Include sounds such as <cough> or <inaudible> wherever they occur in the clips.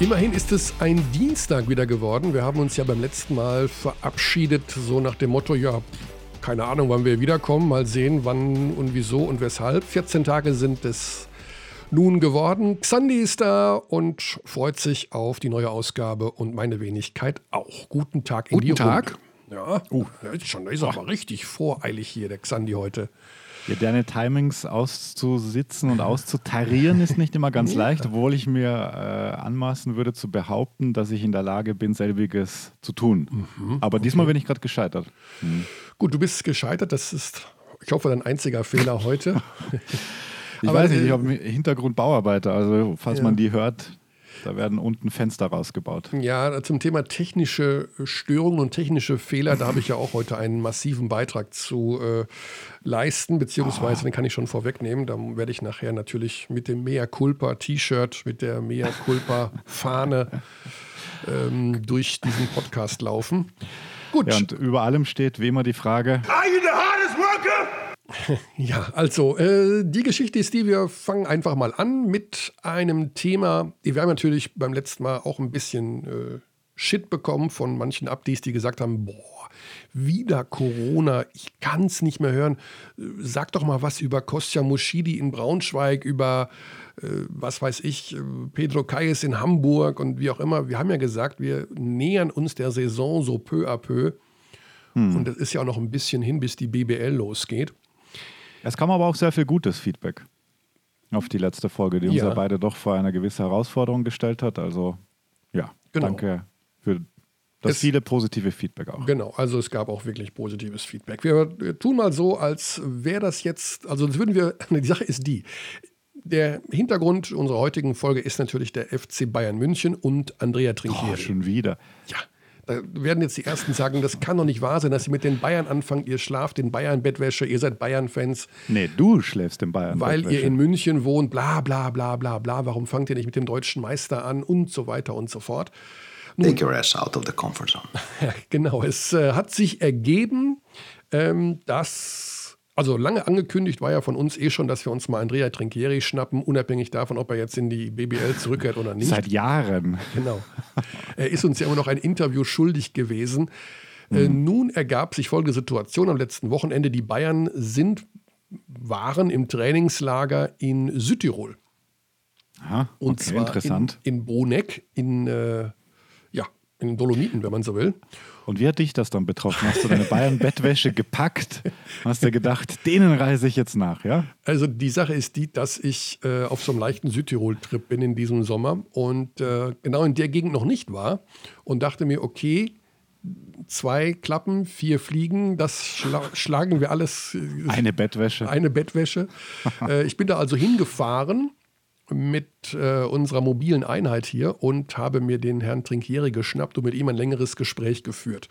Immerhin ist es ein Dienstag wieder geworden. Wir haben uns ja beim letzten Mal verabschiedet, so nach dem Motto, ja, keine Ahnung, wann wir wiederkommen, mal sehen, wann und wieso und weshalb. 14 Tage sind es nun geworden. Xandi ist da und freut sich auf die neue Ausgabe und meine Wenigkeit auch. Guten Tag in Guten die Tag. Runde. Ja, uh, ist schon, ist aber richtig voreilig hier, der Xandi heute. Ja, deine Timings auszusitzen und auszutarieren ist nicht immer ganz leicht, obwohl ich mir äh, anmaßen würde zu behaupten, dass ich in der Lage bin, selbiges zu tun. Mhm, Aber okay. diesmal bin ich gerade gescheitert. Mhm. Gut, du bist gescheitert, das ist, ich hoffe, dein einziger Fehler heute. <laughs> ich Aber, weiß nicht, ich habe Hintergrund Bauarbeiter, also falls ja. man die hört, da werden unten Fenster rausgebaut. Ja, zum Thema technische Störungen und technische Fehler, da habe ich ja auch heute einen massiven Beitrag zu äh, leisten, beziehungsweise, oh. den kann ich schon vorwegnehmen. Da werde ich nachher natürlich mit dem Mea Culpa T-Shirt, mit der Mea Culpa Fahne ähm, durch diesen Podcast laufen. Gut. Ja, und über allem steht wie immer die Frage: Are you the hardest worker? <laughs> Ja, also äh, die Geschichte ist die, wir fangen einfach mal an mit einem Thema. Wir haben natürlich beim letzten Mal auch ein bisschen äh, Shit bekommen von manchen Abdis, die gesagt haben, boah, wieder Corona, ich kann es nicht mehr hören. Sag doch mal was über Kostja Moschidi in Braunschweig, über, äh, was weiß ich, äh, Pedro Kayes in Hamburg und wie auch immer. Wir haben ja gesagt, wir nähern uns der Saison so peu à peu. Hm. Und das ist ja auch noch ein bisschen hin, bis die BBL losgeht. Es kam aber auch sehr viel gutes Feedback auf die letzte Folge, die uns ja beide doch vor eine gewisse Herausforderung gestellt hat. Also ja, genau. danke für das es, viele positive Feedback auch. Genau, also es gab auch wirklich positives Feedback. Wir, wir tun mal so, als wäre das jetzt, also das würden wir, <laughs> die Sache ist die, der Hintergrund unserer heutigen Folge ist natürlich der FC Bayern München und Andrea Trinkieri. Oh, schon wieder. Ja, da werden jetzt die Ersten sagen, das kann doch nicht wahr sein, dass sie mit den Bayern anfangen. Ihr schlaft in Bayern-Bettwäsche, ihr seid Bayern-Fans. Nee, du schläfst in Bayern. Weil ihr in München wohnt, bla bla bla bla bla. Warum fangt ihr nicht mit dem deutschen Meister an und so weiter und so fort. Nun, Take your ass out of the comfort zone. <laughs> Genau, es äh, hat sich ergeben, ähm, dass also lange angekündigt war ja von uns eh schon, dass wir uns mal Andrea Trinchieri schnappen, unabhängig davon, ob er jetzt in die BBL zurückkehrt oder nicht. Seit Jahren. Genau. Er ist uns ja immer noch ein Interview schuldig gewesen. Mhm. nun ergab sich folgende Situation am letzten Wochenende. Die Bayern sind, waren im Trainingslager in Südtirol. Aha, okay, Und zwar interessant. In, in Boneck, in, äh, ja, in den Dolomiten, wenn man so will. Und wie hat dich das dann betroffen? Hast du deine Bayern-Bettwäsche gepackt? Hast du gedacht, denen reise ich jetzt nach, ja? Also die Sache ist die, dass ich äh, auf so einem leichten Südtirol-Trip bin in diesem Sommer und äh, genau in der Gegend noch nicht war und dachte mir, okay, zwei Klappen, vier Fliegen, das schla schlagen wir alles. Äh, eine Bettwäsche. Eine Bettwäsche. <laughs> äh, ich bin da also hingefahren mit äh, unserer mobilen Einheit hier und habe mir den Herrn Trinkieri geschnappt und mit ihm ein längeres Gespräch geführt.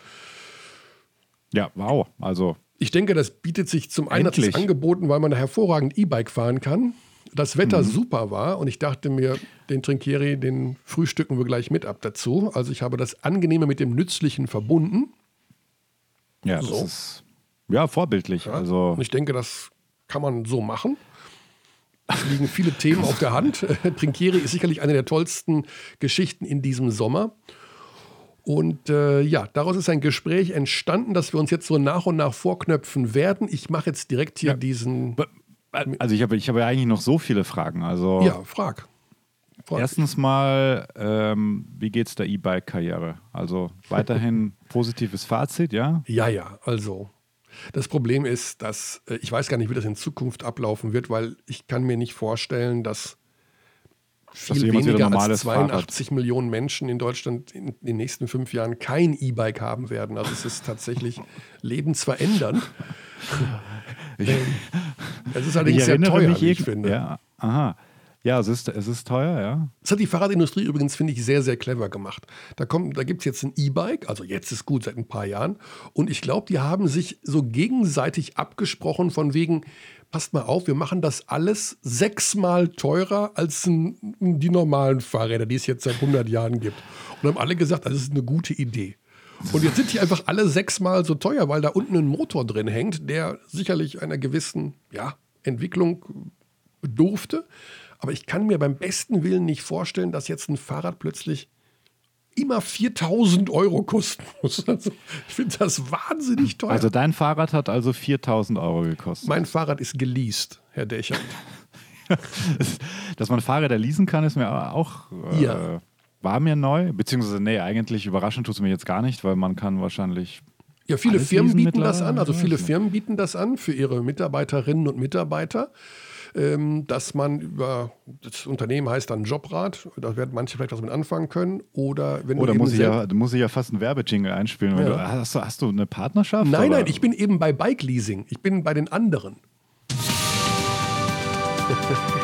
Ja, wow. Also. Ich denke, das bietet sich zum einen angeboten, weil man hervorragend E-Bike fahren kann. Das Wetter mhm. super war und ich dachte mir, den Trinkieri, den frühstücken wir gleich mit ab dazu. Also ich habe das Angenehme mit dem Nützlichen verbunden. Ja, so. das ist ja vorbildlich. Ja, also und ich denke, das kann man so machen. Es liegen viele Themen auf der Hand. <laughs> Trinkieri ist sicherlich eine der tollsten Geschichten in diesem Sommer. Und äh, ja, daraus ist ein Gespräch entstanden, das wir uns jetzt so nach und nach vorknöpfen werden. Ich mache jetzt direkt hier ja. diesen. Also ich habe ich hab ja eigentlich noch so viele Fragen. Also ja, frag. frag. Erstens mal, ähm, wie es der E-Bike-Karriere? Also weiterhin <laughs> positives Fazit, ja? Ja, ja, also das Problem ist, dass äh, ich weiß gar nicht, wie das in Zukunft ablaufen wird, weil ich kann mir nicht vorstellen, dass viel dass weniger als 82 Fahrrad. Millionen Menschen in Deutschland in den nächsten fünf Jahren kein E-Bike haben werden. Also es ist tatsächlich <laughs> lebensverändernd. Ich, ähm, es ist allerdings sehr teuer, wie ich finde. Ja, aha. Ja, es ist, es ist teuer, ja. Das hat die Fahrradindustrie übrigens, finde ich, sehr, sehr clever gemacht. Da, da gibt es jetzt ein E-Bike, also jetzt ist gut, seit ein paar Jahren. Und ich glaube, die haben sich so gegenseitig abgesprochen von wegen, passt mal auf, wir machen das alles sechsmal teurer als ein, die normalen Fahrräder, die es jetzt seit 100 Jahren gibt. Und haben alle gesagt, das ist eine gute Idee. Und jetzt sind die einfach alle sechsmal so teuer, weil da unten ein Motor drin hängt, der sicherlich einer gewissen ja, Entwicklung bedurfte. Aber ich kann mir beim besten Willen nicht vorstellen, dass jetzt ein Fahrrad plötzlich immer 4000 Euro kosten <laughs> muss. Also, ich finde das wahnsinnig teuer. Also dein Fahrrad hat also 4000 Euro gekostet. mein Fahrrad ist geleast, Herr Dächer. <laughs> <laughs> Dass man Fahrräder leasen kann, ist mir auch äh, Ja. war mir neu. Beziehungsweise, nee, eigentlich überraschend tut es mir jetzt gar nicht, weil man kann wahrscheinlich Ja, viele Firmen bieten das an, also viele. Firmen bieten das an für ihre Mitarbeiterinnen und Mitarbeiter, ähm, dass man über, das Unternehmen heißt dann Jobrad, da werden manche vielleicht was mit anfangen können, oder wenn Oder du eben muss ich, ja, muss ich ja fast einen Werbejingle einspielen. Ja. du, hast, du, hast du eine Partnerschaft? Nein, oder? nein, ich bin eben bei Bike Leasing, ich bin bei den anderen. <laughs>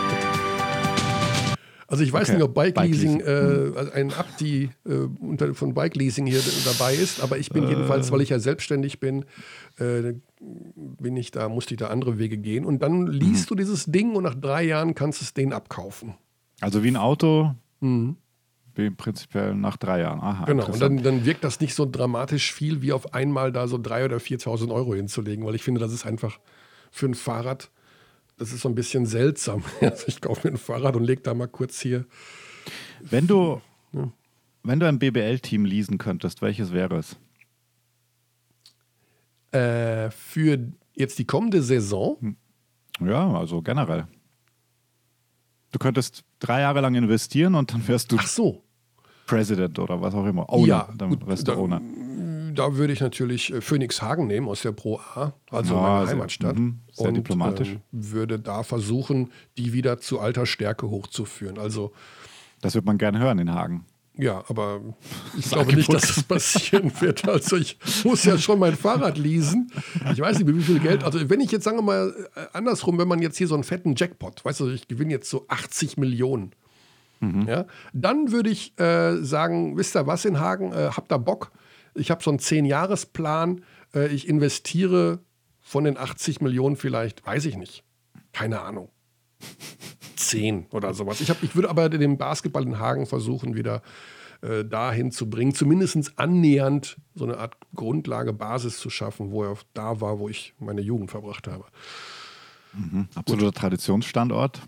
Also ich weiß Okay, nicht, ob Bike, Bike Leasing, Leasing. Hm. äh, also ein Abdi äh, von Bike Leasing hier dabei ist, aber ich bin Äh. jedenfalls, weil ich ja selbstständig bin, äh, bin ich da, musste ich da andere Wege gehen. Und dann liest Mhm. du dieses Ding und nach drei Jahren kannst du es denen abkaufen. Also wie ein Auto, wie prinzipiell nach drei Jahren. Aha, Mhm. Genau, und dann, dann wirkt das nicht so dramatisch viel, wie auf einmal da so 3.000 oder 4.000 Euro hinzulegen, weil ich finde, das ist einfach für ein Fahrrad, das ist so ein bisschen seltsam. <laughs> Also ich kaufe mir ein Fahrrad und lege da mal kurz hier. Wenn du, wenn du ein BBL-Team leasen könntest, welches wäre es? Äh, für jetzt die kommende Saison, Ja, also generell. Du könntest drei Jahre lang investieren und dann wärst du ach so, President oder was auch immer. Owner, Ja, dann wärst du Owner. Da würde ich natürlich äh, Phoenix Hagen nehmen aus der Pro A, also Ja, meine sehr- Heimatstadt. mhm, sehr diplomatisch. ähm, würde da versuchen, die wieder zu alter Stärke hochzuführen. Also Das wird man gerne hören in Hagen. Ja, aber <laughs> ich glaube nicht, dass das passieren wird. Also ich muss ja schon mein Fahrrad leasen. Ich weiß nicht, wie viel Geld. Also wenn ich jetzt, sagen wir mal, äh, andersrum, wenn man jetzt hier so einen fetten Jackpot, weißt du, ich gewinne jetzt so 80 Millionen. Ja, dann würde ich äh, sagen, wisst ihr was in Hagen, äh, habt ihr Bock? Ich habe so einen 10-Jahres-Plan. Äh, ich investiere von den 80 Millionen vielleicht, weiß ich nicht. Keine Ahnung. 10 oder sowas. Ich, hab, ich würde aber den Basketball in Hagen versuchen, wieder äh, dahin zu bringen, zumindest annähernd so eine Art Grundlage, Basis zu schaffen, wo er da war, wo ich meine Jugend verbracht habe. Absoluter Traditionsstandort.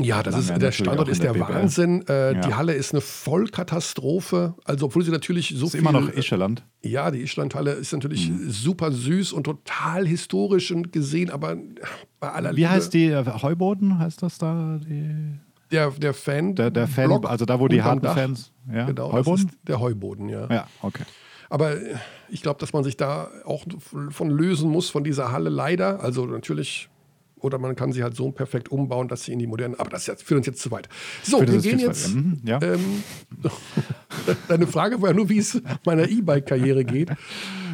Ja, das ist, der Standort ist der der. Wahnsinn. Äh, Ja. Die Halle ist eine Vollkatastrophe. Also, obwohl sie natürlich so Ist viel. immer noch Ischeland. Ja, die Ischlandhalle ist natürlich Mhm. super süß und total historisch und gesehen, aber bei aller Wie Liebe, heißt die? Heuboden heißt das da? Die, der, der Fan. der, der Fan, Block also da, wo die harten. Fans. Ja, Genau, Heuboden? ist der Heuboden, ja. Ja, okay. Aber äh, ich glaube, dass man sich da auch von lösen muss, von dieser Halle leider. Also natürlich, oder man kann sie halt so perfekt umbauen, dass sie in die moderne. Aber das führt uns jetzt zu weit. So, wir gehen jetzt. Mhm, ja. Ähm, <laughs> deine Frage war ja nur, wie es meiner E-Bike-Karriere geht.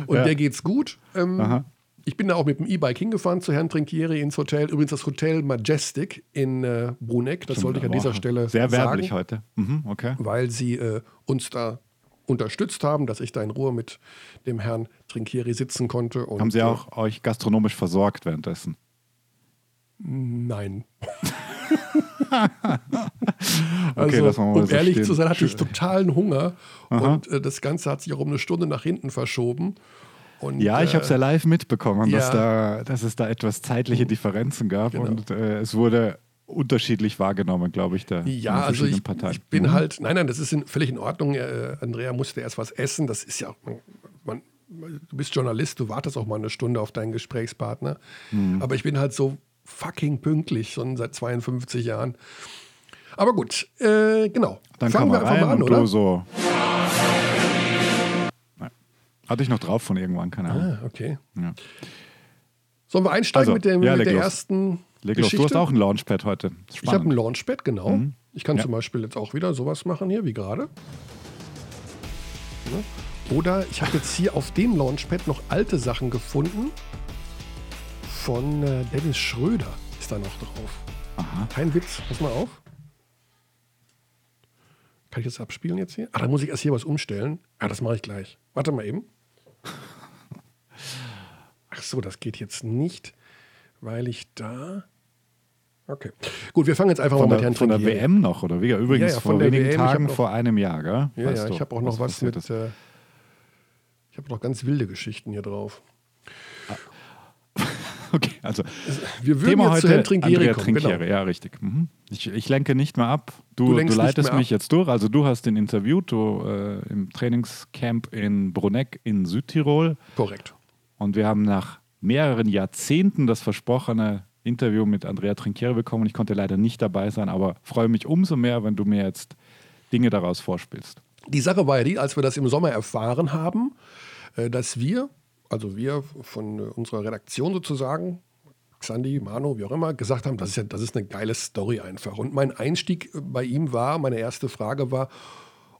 Und Ja. der geht's gut. Ähm, ich bin da auch mit dem E-Bike hingefahren zu Herrn Trinkieri ins Hotel. Übrigens das Hotel Majestic in äh, Bruneck. Das sollte ich an dieser Stelle Sehr sagen werblich heute. Mhm, okay. weil sie äh, uns da unterstützt haben, dass ich da in Ruhe mit dem Herrn Trinkieri sitzen konnte. Haben Sie äh, auch euch gastronomisch versorgt währenddessen? Nein. <laughs> Okay, also, um so ehrlich stehen. zu sein, hatte ich totalen Hunger und äh, das Ganze hat sich auch um eine Stunde nach hinten verschoben. Und, Ja, ich äh, habe es ja live mitbekommen, dass, ja. da, dass es da etwas zeitliche Differenzen gab Genau. und äh, es wurde unterschiedlich wahrgenommen, glaube ich, da Ja, also ich, ich bin Mhm. halt, nein, nein, das ist in, völlig in Ordnung. Äh, Andrea musste erst was essen. Das ist ja man, du bist Journalist, du wartest auch mal eine Stunde auf deinen Gesprächspartner. Mhm. Aber ich bin halt so fucking pünktlich, schon seit 52 Jahren. Aber gut, äh, genau. Dann Fangen wir einfach mal an, oder? so. Nein. Hatte ich noch drauf von irgendwann, keine Ahnung. Ah, okay. Ja. Sollen wir einsteigen Also, mit, dem, ja, mit der los. ersten Leg los, Geschichte? du hast auch ein Launchpad heute. ich habe ein. Launchpad, genau. Ich kann Ja. zum Beispiel jetzt auch wieder sowas machen hier, wie gerade. Ne? Oder ich habe jetzt hier auf dem Launchpad noch alte Sachen gefunden. Von äh, Dennis Schröder ist da noch drauf. Aha. Kein Witz, pass mal auf. Kann ich das abspielen jetzt hier? Ah, da muss ich erst hier was umstellen. Ah, das mache ich gleich. Warte mal eben. <laughs> Ach so, das geht jetzt nicht, weil ich da. Okay. Gut, wir fangen jetzt einfach Von mal mit der, Herrn von der. WM noch, oder wie? Übrigens Ja, ja, von vor wenigen WM. Tagen, vor einem Jahr, gell? Ja, Weißt ja, du, ich habe auch noch was passiert mit. Äh, ich habe noch ganz wilde Geschichten hier drauf. Okay, also Wir würden Thema jetzt zu heute Herrn Trinkieri Andrea kommen, Trinkieri, genau. ja richtig. Mhm. Ich, ich lenke nicht mehr ab. Du, Du du, leitest mich ab. jetzt durch. Also du hast ihn interviewt, du äh, im Trainingscamp in Bruneck in Südtirol. Korrekt. Und wir haben nach mehreren Jahrzehnten das versprochene Interview mit Andrea Trinkieri bekommen. Ich konnte leider nicht dabei sein, aber freue mich umso mehr, wenn du mir jetzt Dinge daraus vorspielst. Die Sache war ja die, als wir das im Sommer erfahren haben, äh, dass wir, also wir von äh, unserer Redaktion sozusagen, Xandi, Mano, wie auch immer, gesagt haben, das ist ja, das ist eine geile Story einfach. Und mein Einstieg äh, bei ihm war, meine erste Frage war,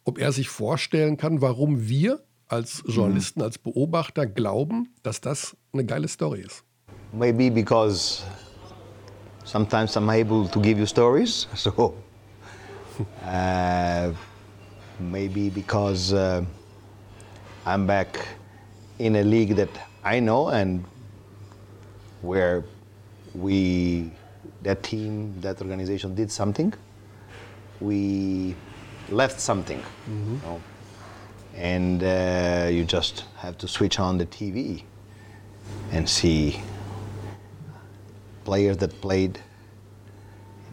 ob er sich vorstellen kann, warum wir als Journalisten, als Beobachter glauben, dass das eine geile Story ist. Maybe because sometimes I'm able to give you stories. <laughs> So uh, maybe because uh, I'm back in a league that I know and where we, that team, that organization did something. We left something. you know. And uh, you just have to switch on the TV and see players that played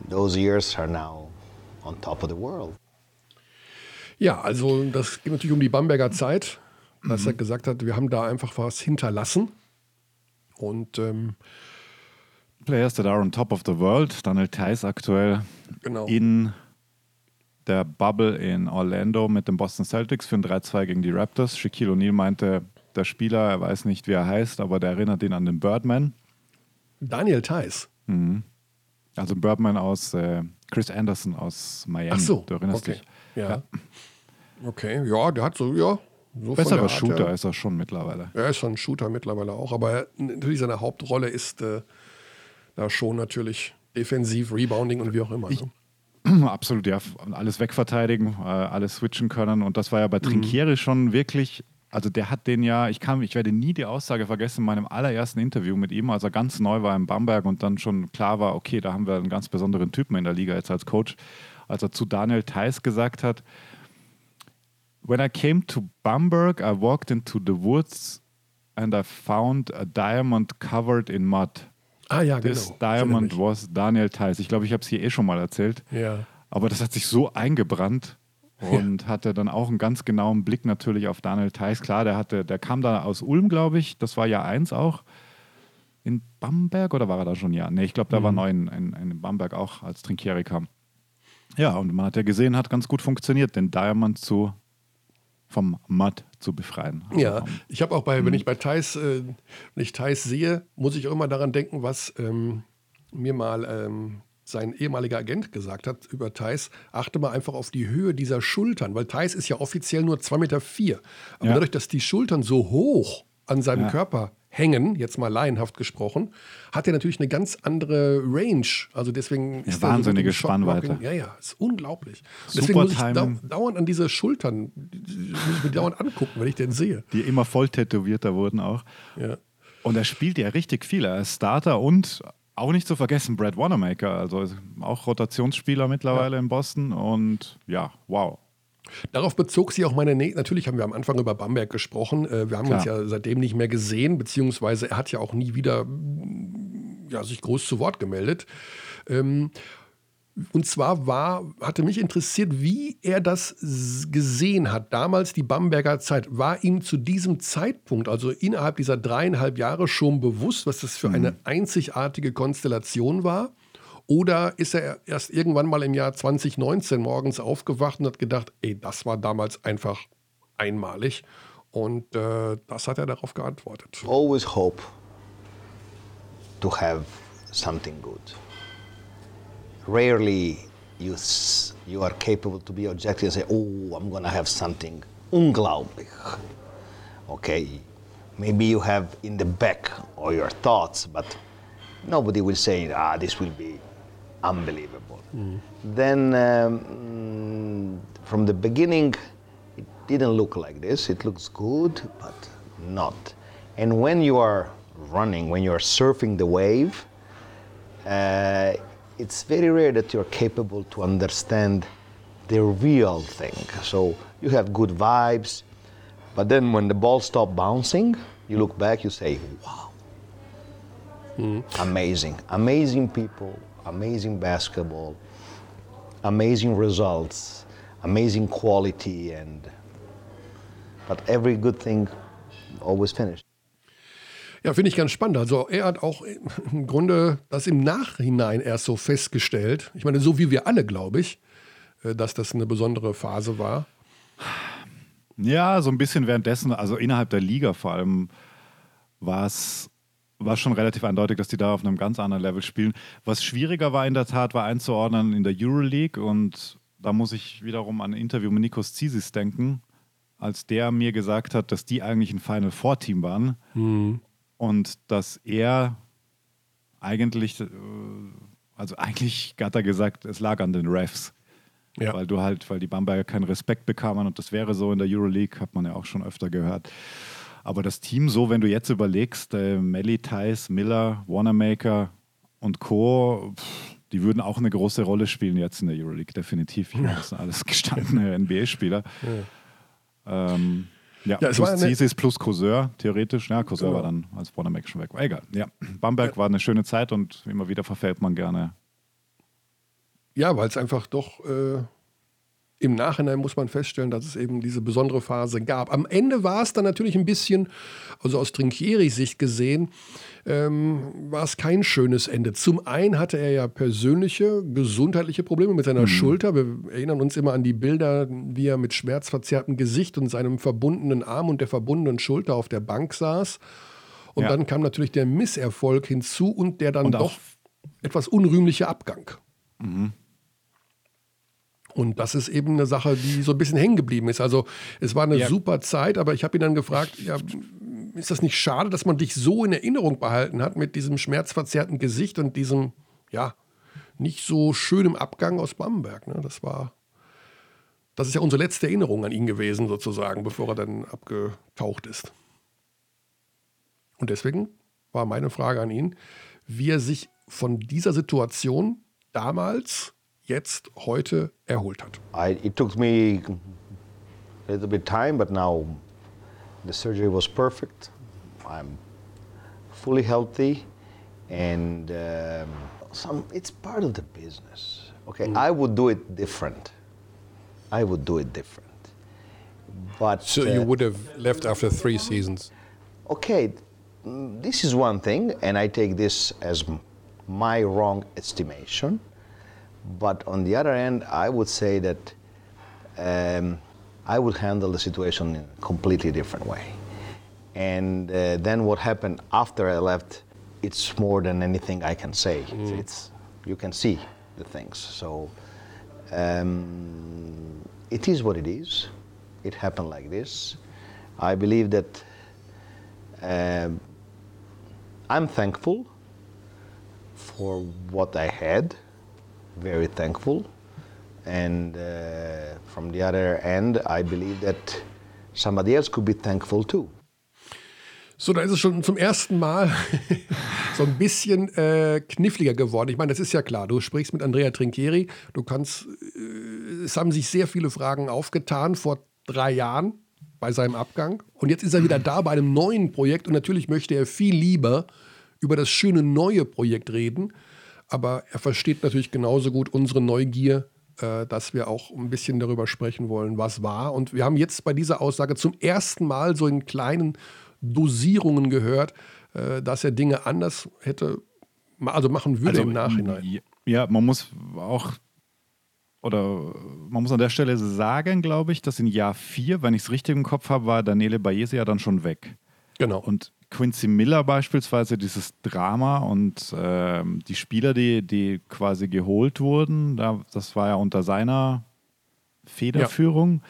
in those years are now on top of the world. Ja, also das geht natürlich um die Bamberger Zeit, dass er gesagt hat, wir haben da einfach was hinterlassen. Und ähm, Players that are on top of the world. Daniel Theiss aktuell Genau. in der Bubble in Orlando mit den Boston Celtics für ein 3-2 gegen die Raptors. Shaquille O'Neal meinte, der Spieler, er weiß nicht, wie er heißt, aber der erinnert ihn an den Birdman. Daniel Theiss. Also Birdman aus äh, Chris Anderson aus Miami. Ach so, Du erinnerst okay. dich. Ja. Okay, ja, der hat so, ja. So Besserer Art Shooter her- ist er schon mittlerweile. Er ist schon ein Shooter mittlerweile auch, aber er, natürlich seine Hauptrolle ist äh, da schon natürlich defensiv, Rebounding und wie auch immer. ne? <clears throat> Absolut, ja. Alles wegverteidigen, äh, alles switchen können. Und das war ja Mhm. bei Trinkieri schon wirklich, also der hat den ja, ich kann, ich werde nie die Aussage vergessen in meinem allerersten Interview mit ihm, als er ganz neu war in Bamberg und dann schon klar war, okay, da haben wir einen ganz besonderen Typen in der Liga jetzt als Coach, als er zu Daniel Theiss gesagt hat, When I came to Bamberg, I walked into the woods and I found a diamond covered in mud. Ah ja, This genau. diamond was Daniel Theiss. Ich glaube, ich habe es hier eh schon mal erzählt. Ja. Aber das hat sich so eingebrannt und hatte dann auch einen ganz genauen Blick natürlich auf Daniel Theiss. Klar, der hatte, der kam da aus Ulm, glaube ich. Das war Jahr eins auch. In Bamberg oder war er da schon Jahr? Nee, ich glaube, der war neu in, in, in Bamberg auch, als Trinkieri kam. Ja, und man hat ja gesehen, hat ganz gut funktioniert, den Diamond zu vom Mud zu befreien. Also Ja, vom- ich habe auch bei, wenn ich bei Thais, äh, wenn ich Thais sehe, muss ich auch immer daran denken, was ähm, mir mal ähm, sein ehemaliger Agent gesagt hat über Thais. Achte mal einfach auf die Höhe dieser Schultern, weil Thais ist ja offiziell nur 2,4 Meter. Vier. Aber Ja. dadurch, dass die Schultern so hoch an seinem Ja. Körper hängen, jetzt mal laienhaft gesprochen, hat er natürlich eine ganz andere Range. Also deswegen ist mit wahnsinnige Spannweite. Ja, ja, ist unglaublich. Deswegen muss ich dau dauernd an diese Schultern, muss ich mir dauernd angucken, wenn ich den sehe. die immer voll tätowierter wurden auch. Ja. Und er spielt ja richtig viel. Er ist Starter und auch nicht zu vergessen Brad Wanamaker, also auch Rotationsspieler mittlerweile in Boston. Und ja, wow. Darauf bezog sie auch meine, Nä natürlich haben wir am Anfang über Bamberg gesprochen. Äh, wir haben Klar. uns ja seitdem nicht mehr gesehen, beziehungsweise er hat ja auch nie wieder ja, sich groß zu Wort gemeldet. Ähm, und zwar war, hatte mich interessiert, wie er das gesehen hat. Damals die Bamberger Zeit. War ihm zu diesem Zeitpunkt, also innerhalb dieser dreieinhalb Jahre, schon bewusst, was das für eine einzigartige Konstellation war? Oder ist er erst irgendwann mal im Jahr 2019 morgens aufgewacht und hat gedacht, ey, das war damals einfach einmalig? Und äh, das hat er darauf geantwortet. Always hope to have something good. Rarely you, you are capable to be objective and say, oh, I'm to have something unglaublich. Okay, maybe you have in the back all your thoughts, but nobody will say, ah, this will be unbelievable. Then um, mm, from the beginning, it didn't look like this. It looks good, but not. And when you are running, when you are surfing the wave, uh, it's very rare that you're capable to understand the real thing. So you have good vibes, but then when the ball stops bouncing, you look back, you say, wow. Amazing, amazing people, amazing basketball, amazing results, amazing quality, and but every good thing always finished. Ja, finde ich ganz spannend. Also er hat auch <laughs> im Grunde das im Nachhinein erst so festgestellt. Ich meine, so wie wir alle, glaube ich, äh, dass das eine besondere Phase war. Ja, so ein bisschen währenddessen, also innerhalb der Liga vor allem, war es war schon relativ eindeutig, dass die da auf einem ganz anderen Level spielen. Was schwieriger war in der Tat, war einzuordnen in der Euroleague und da muss ich wiederum an ein Interview mit Nikos Zisis denken, als der mir gesagt hat, dass die eigentlich ein Final Four Team waren mhm. und dass er eigentlich, äh, also eigentlich hat er gesagt, es lag an den Refs. Ja. Weil du halt, weil die Bamberger keinen Respekt bekamen und das wäre so in der Euroleague, hat man ja auch schon öfter gehört. Aber das Team, so wenn du jetzt überlegst, äh, Melly, Thais, Miller, Wanamaker und Co., pff, die würden auch eine große Rolle spielen jetzt in der Euroleague, definitiv. Meine, das sind alles gestandene <laughs> NBA-Spieler. Ja. Ähm, ja, ja plus Zisis plus Courseur, theoretisch. Ja, Courseur ja. war dann als Wanamaker schon weg. Egal. Ja, Bamberg ja. war eine schöne Zeit und immer wieder verfällt man gerne. Ja, weil es einfach doch äh, im Nachhinein muss man feststellen, dass es eben diese besondere Phase gab. Am Ende war es dann natürlich ein bisschen, also aus Trinkieris Sicht gesehen, ähm, war es kein schönes Ende. Zum einen hatte er ja persönliche, gesundheitliche Probleme mit seiner mhm. Schulter. Wir erinnern uns immer an die Bilder, wie er mit schmerzverzerrtem Gesicht und seinem verbundenen Arm und der verbundenen Schulter auf der Bank saß. Und ja. dann kam natürlich der Misserfolg hinzu und der dann und doch etwas unrühmliche Abgang. Mhm. Und das ist eben eine Sache, die so ein bisschen hängen geblieben ist. Also es war eine ja. super Zeit, aber ich habe ihn dann gefragt, ja, ist das nicht schade, dass man dich so in Erinnerung behalten hat mit diesem schmerzverzerrten Gesicht und diesem, ja, nicht so schönem Abgang aus Bamberg. Ne? Das war, das ist ja unsere letzte Erinnerung an ihn gewesen, sozusagen, bevor er dann abgetaucht ist. Und deswegen war meine Frage an ihn, wie er sich von dieser Situation damals jetzt heute erholt hat. I, it took me a little bit time, but now the surgery was perfect. I'm fully healthy, and um, some it's part of the business. Okay, mm. I would do it different. I would do it different. But so uh, you would have left after three seasons. Okay, this is one thing, and I take this as my wrong estimation. But on the other hand, I would say that um, I would handle the situation in a completely different way. And uh, then what happened after I left, it's more than anything I can say. Mm. It's, it's, you can see the things. So um, it is what it is. It happened like this. I believe that um, I'm thankful for what I had very thankful. And uh, from the other end, I believe that somebody else could be thankful too. So, da ist es schon zum ersten Mal <laughs> so ein bisschen äh, kniffliger geworden. Ich meine, das ist ja klar. Du sprichst mit Andrea Trinchieri. Du kannst, äh, es haben sich sehr viele Fragen aufgetan vor drei Jahren bei seinem Abgang. Und jetzt ist er wieder da bei einem neuen Projekt. Und natürlich möchte er viel lieber über das schöne neue Projekt reden aber er versteht natürlich genauso gut unsere Neugier, äh, dass wir auch ein bisschen darüber sprechen wollen, was war. Und wir haben jetzt bei dieser Aussage zum ersten Mal so in kleinen Dosierungen gehört, äh, dass er Dinge anders hätte, also machen würde also, im Nachhinein. Ja, man muss auch oder man muss an der Stelle sagen, glaube ich, dass in Jahr 4, wenn ich es richtig im Kopf habe, war Daniele Bayese ja dann schon weg. Genau. Und Quincy Miller beispielsweise, dieses Drama und äh, die Spieler, die, die quasi geholt wurden, da, das war ja unter seiner Federführung.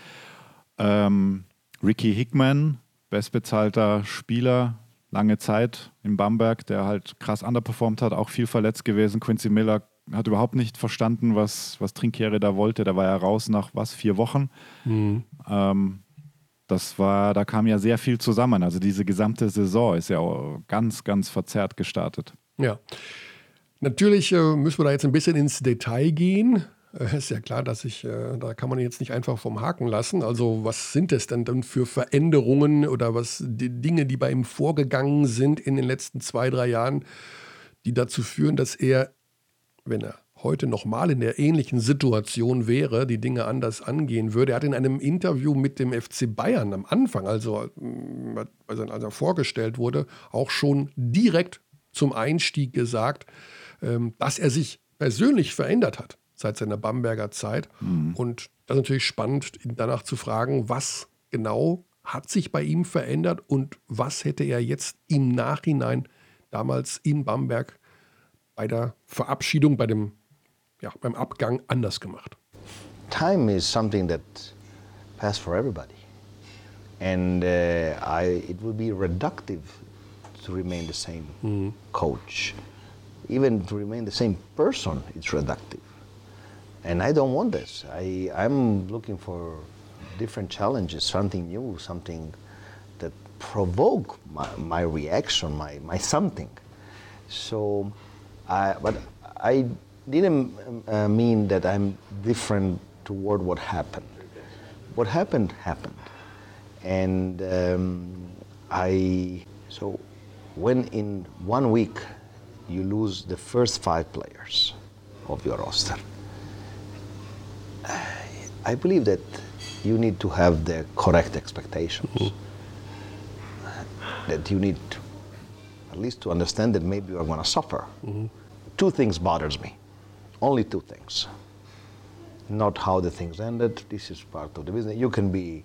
Ja. Ähm, Ricky Hickman, bestbezahlter Spieler, lange Zeit in Bamberg, der halt krass underperformt hat, auch viel verletzt gewesen. Quincy Miller hat überhaupt nicht verstanden, was, was Trinkiere da wollte. Der war ja raus nach was, vier Wochen. Mhm. Ähm, das war, da kam ja sehr viel zusammen. Also diese gesamte Saison ist ja ganz, ganz verzerrt gestartet. Ja. Natürlich äh, müssen wir da jetzt ein bisschen ins Detail gehen. Äh, ist ja klar, dass ich, äh, da kann man jetzt nicht einfach vom Haken lassen. Also, was sind es denn dann für Veränderungen oder was die Dinge, die bei ihm vorgegangen sind in den letzten zwei, drei Jahren, die dazu führen, dass er, wenn er heute nochmal in der ähnlichen Situation wäre, die Dinge anders angehen würde. Er hat in einem Interview mit dem FC Bayern am Anfang, also mm, als er vorgestellt wurde, auch schon direkt zum Einstieg gesagt, ähm, dass er sich persönlich verändert hat seit seiner Bamberger Zeit. Mhm. Und das ist natürlich spannend, danach zu fragen, was genau hat sich bei ihm verändert und was hätte er jetzt im Nachhinein damals in Bamberg bei der Verabschiedung, bei dem ja, beim Abgang anders gemacht? Time is something that passes for everybody. And uh, I, it would be reductive to remain the same mm. coach. Even to remain the same person, it's reductive. And I don't want this. I, I'm looking for different challenges, something new, something that provoke my, my reaction, my, my something. So, I, but I didn't uh, mean that I'm different toward what happened. What happened happened, and um, I so when in one week you lose the first five players of your roster, I believe that you need to have the correct expectations. Mm-hmm. That you need to, at least to understand that maybe you are going to suffer. Mm-hmm. Two things bothers me only two things. Not how the things ended. This is part of the business. You can be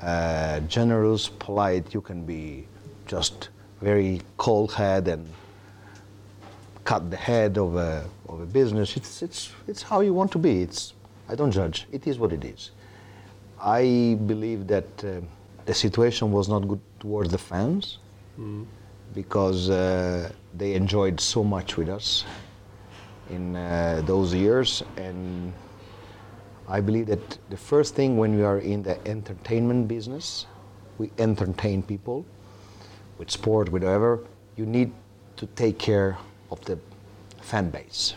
uh, generous, polite. You can be just very cold head and cut the head of a, of a business. It's, it's, it's how you want to be. It's, I don't judge. It is what it is. I believe that uh, the situation was not good towards the fans mm. because uh, they enjoyed so much with us in uh, those years. And I believe that the first thing when we are in the entertainment business, we entertain people with sport, with whatever, you need to take care of the fan base.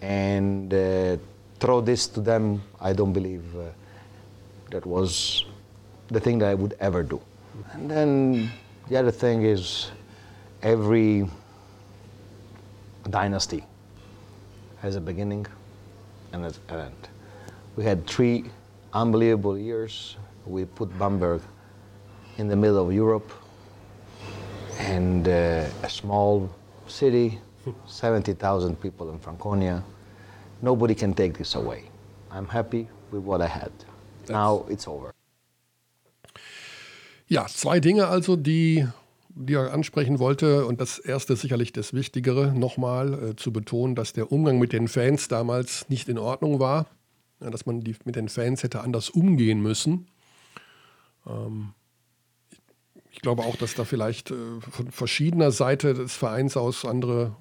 And uh, throw this to them, I don't believe uh, that was the thing that I would ever do. And then the other thing is every dynasty has a beginning and an end. We had three unbelievable years. We put Bamberg in the middle of Europe and uh, a small city, <laughs> 70,000 people in Franconia. Nobody can take this away. I'm happy with what I had. That's now it's over. Ja, zwei Dinge also, die die er ansprechen wollte. Und das erste ist sicherlich das Wichtigere, nochmal äh, zu betonen, dass der Umgang mit den Fans damals nicht in Ordnung war. Ja, dass man die, mit den Fans hätte anders umgehen müssen. Ähm, ich, ich, glaube auch, dass da vielleicht äh, von verschiedener Seite des Vereins aus andere,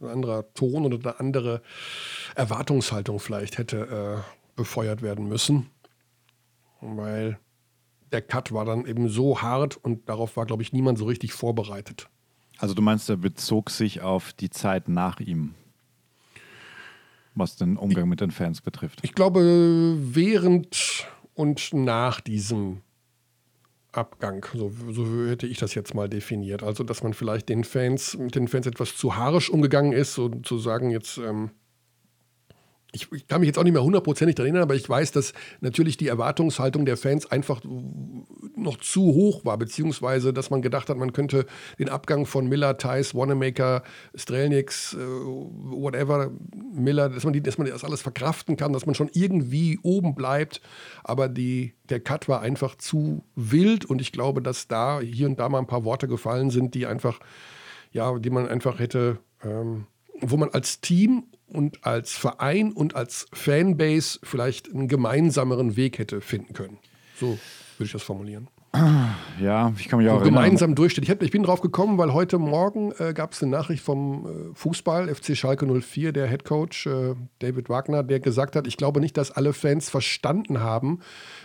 äh, ein anderer Ton oder eine andere Erwartungshaltung vielleicht hätte äh, befeuert werden müssen. Weil der Cut war dann eben so hart und darauf war, glaube ich, niemand so richtig vorbereitet. Also du meinst, er bezog sich auf die Zeit nach ihm, was den Umgang ich, mit den Fans betrifft? Ich glaube, während und nach diesem Abgang, so, so, hätte ich das jetzt mal definiert. Also, dass man vielleicht den Fans, mit den Fans etwas zu haarisch umgegangen ist, so zu sagen, jetzt ähm, ich, ich, kann mich jetzt auch nicht mehr hundertprozentig daran erinnern, aber ich weiß, dass natürlich die Erwartungshaltung der Fans einfach noch zu hoch war, beziehungsweise dass man gedacht hat, man könnte den Abgang von Miller, Thais, Wanamaker, Strelniks, äh, whatever, Miller, dass man, die, dass man das alles verkraften kann, dass man schon irgendwie oben bleibt. Aber die, der Cut war einfach zu wild und ich glaube, dass da hier und da mal ein paar Worte gefallen sind, die einfach, ja, die man einfach hätte, ähm, wo man als Team und als Verein und als Fanbase vielleicht einen gemeinsameren Weg hätte finden können. So würde ich das formulieren. Ja, ich kann mich auch gemeinsam durchstehen. Ich, hab, ich, bin drauf gekommen, weil heute Morgen äh, gab es eine Nachricht vom äh, Fußball, FC Schalke 04, der Headcoach äh, David Wagner, der gesagt hat, ich glaube nicht, dass alle Fans verstanden haben,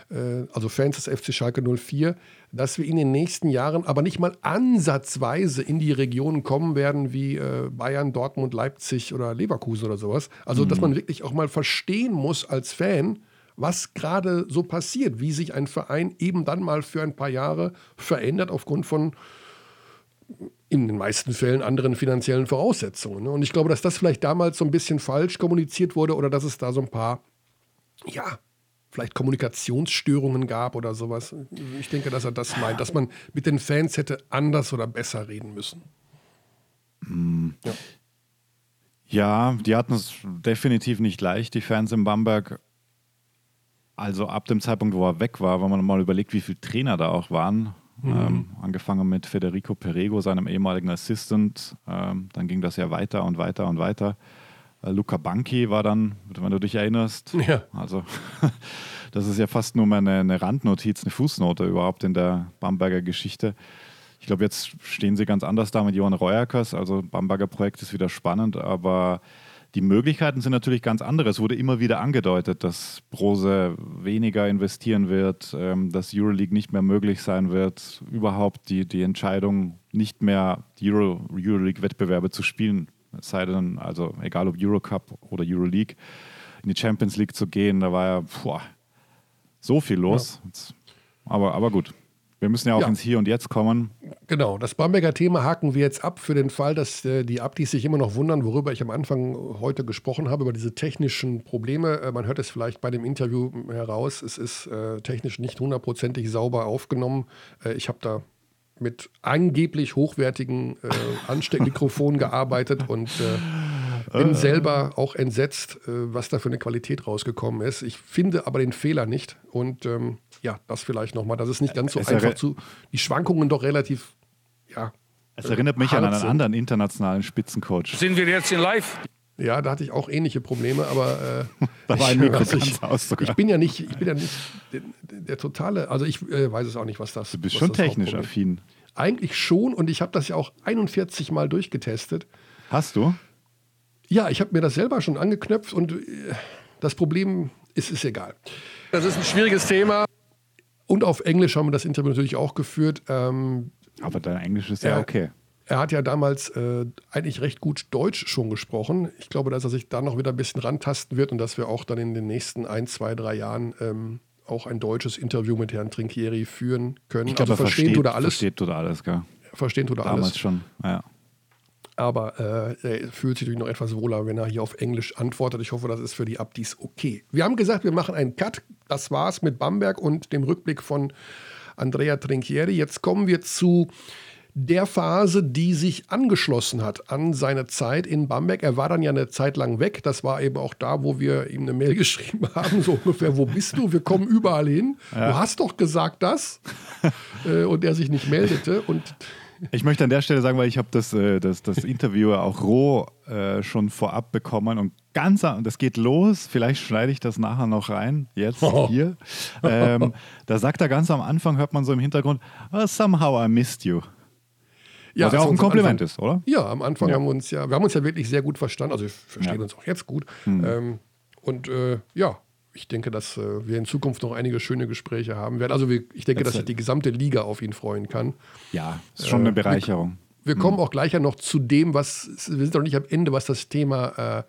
äh, also Fans des FC Schalke 04, dass wir in den nächsten Jahren aber nicht mal ansatzweise in die Regionen kommen werden wie äh, Bayern, Dortmund, Leipzig oder Leverkusen oder sowas. Also, mhm. dass man wirklich auch mal verstehen muss als Fan, was gerade so passiert, wie sich ein Verein eben dann mal für ein paar Jahre verändert aufgrund von in den meisten Fällen anderen finanziellen Voraussetzungen. Ne? Und ich glaube, dass das vielleicht damals so ein bisschen falsch kommuniziert wurde oder dass es da so ein paar, ja, vielleicht Kommunikationsstörungen gab oder sowas. Ich denke, dass er das meint, dass man mit den Fans hätte anders oder besser reden müssen. Mm. Ja. ja, die hatten es definitiv nicht leicht, die Fans in Bamberg. Also ab dem Zeitpunkt, wo er weg war, wenn man mal überlegt, wie viele Trainer da auch waren, Mhm. Ähm, angefangen mit Federico Perego, seinem ehemaligen Assistant. Ähm, dann ging das ja weiter und weiter und weiter. Äh, Luca Banki war dann, wenn du dich erinnerst. Ja. Also, <laughs> das ist ja fast nur mal eine, eine Randnotiz, eine Fußnote überhaupt in der Bamberger Geschichte. Ich glaube, jetzt stehen sie ganz anders da mit Johann Reuerkers. Also, Bamberger Projekt ist wieder spannend, aber die Möglichkeiten sind natürlich ganz andere. Es wurde immer wieder angedeutet, dass Brose weniger investieren wird, ähm, dass Euroleague nicht mehr möglich sein wird, überhaupt die, die Entscheidung, nicht mehr Euro, Euroleague-Wettbewerbe zu spielen, es sei denn, also egal ob Eurocup oder Euroleague, in die Champions League zu gehen, da war ja boah, so viel los. Ja. Aber, aber gut. Wir müssen ja auch ja. ins Hier und Jetzt kommen. Genau, das Bamberger Thema haken wir jetzt ab für den Fall, dass äh, die Abdis sich immer noch wundern, worüber ich am Anfang heute gesprochen habe, über diese technischen Probleme. Äh, man hört es vielleicht bei dem Interview heraus, es ist äh, technisch nicht hundertprozentig sauber aufgenommen. Äh, ich habe da mit angeblich hochwertigen äh, Ansteckmikrofonen gearbeitet und äh, bin selber auch entsetzt, was da für eine Qualität rausgekommen ist. Ich finde aber den Fehler nicht und ähm, ja, das vielleicht nochmal. Das ist nicht ganz so es einfach zu. Die Schwankungen doch relativ, ja. Es erinnert mich an einen sind. anderen internationalen Spitzencoach. Sind wir jetzt in Live? Ja, da hatte ich auch ähnliche Probleme, aber äh, <laughs> da war ein Mikro ich, aus sogar. ich bin ja nicht, ich bin ja nicht der, der totale, also ich äh, weiß es auch nicht, was das. Du bist schon technisch affin. Eigentlich schon und ich habe das ja auch 41 Mal durchgetestet. Hast du? Ja, ich habe mir das selber schon angeknöpft und äh, das Problem ist, ist egal. Das ist ein schwieriges Thema. Und auf Englisch haben wir das Interview natürlich auch geführt. Ähm, Aber dein Englisch ist ja okay. Er hat ja damals äh, eigentlich recht gut Deutsch schon gesprochen. Ich glaube, dass er sich da noch wieder ein bisschen rantasten wird und dass wir auch dann in den nächsten ein, zwei, drei Jahren ähm, auch ein deutsches Interview mit Herrn Trinkieri führen können. Ich glaube, also verstehen versteht, tut er alles. Versteht tut er alles, gell? Verstehen tut er Damals alles. Damals schon, ja. Aber äh, er fühlt sich natürlich noch etwas wohler, wenn er hier auf Englisch antwortet. Ich hoffe, das ist für die Abdis okay. Wir haben gesagt, wir machen einen Cut. Das war's mit Bamberg und dem Rückblick von Andrea Trinchieri. Jetzt kommen wir zu der Phase, die sich angeschlossen hat an seine Zeit in Bamberg. Er war dann ja eine Zeit lang weg. Das war eben auch da, wo wir ihm eine Mail <laughs> geschrieben haben, so ungefähr, wo bist du? Wir kommen überall hin. Ja. Du hast doch gesagt das. <laughs> äh, und er sich nicht meldete. Und ich möchte an der Stelle sagen, weil ich habe das, äh, das, das Interview auch roh äh, schon vorab bekommen und ganz, das geht los, vielleicht schneide ich das nachher noch rein, jetzt oh. <laughs> hier. Ähm, da sagt er ganz am Anfang, hört man so im Hintergrund, oh, somehow I missed you. Ja, Was ja auch ein Kompliment ist, oder? Ja, am Anfang ja. haben wir uns ja, wir haben uns ja wirklich sehr gut verstanden, also wir verstehen ja. uns auch jetzt gut. Mhm. Ähm, und äh, ja, ich denke, dass äh, wir in Zukunft noch einige schöne Gespräche haben werden. Also wir, ich denke, dass sich die gesamte Liga auf ihn freuen kann. Ja, ist schon eine äh, Bereicherung. Wir, wir kommen mhm. auch gleich ja noch zu dem, was, wir sind noch nicht am Ende, was das Thema äh,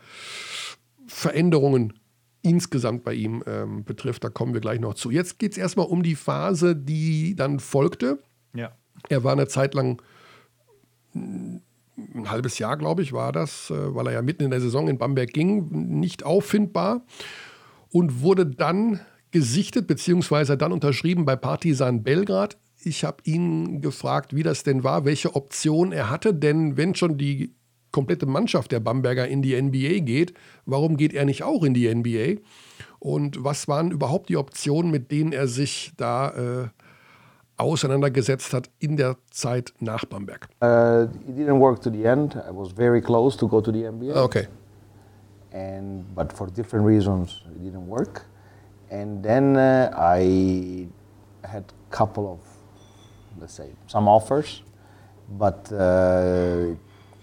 Veränderungen insgesamt bei ihm ähm, betrifft. Da kommen wir gleich noch zu. Jetzt geht es erstmal um die Phase, die dann folgte. Ja. Er war eine Zeit lang ein halbes Jahr, glaube ich, war das, äh, weil er ja mitten in der Saison in Bamberg ging, nicht auffindbar und wurde dann gesichtet bzw. dann unterschrieben bei Partisan Belgrad. Ich habe ihn gefragt, wie das denn war, welche Option er hatte, denn wenn schon die komplette Mannschaft der Bamberger in die NBA geht, warum geht er nicht auch in die NBA? Und was waren überhaupt die Optionen, mit denen er sich da äh, auseinandergesetzt hat in der Zeit nach Bamberg? Uh, it didn't work to the end. I was very close to go to the NBA. Okay. and but for different reasons it didn't work. And then uh, I had a couple of, let's say, some offers, but uh, it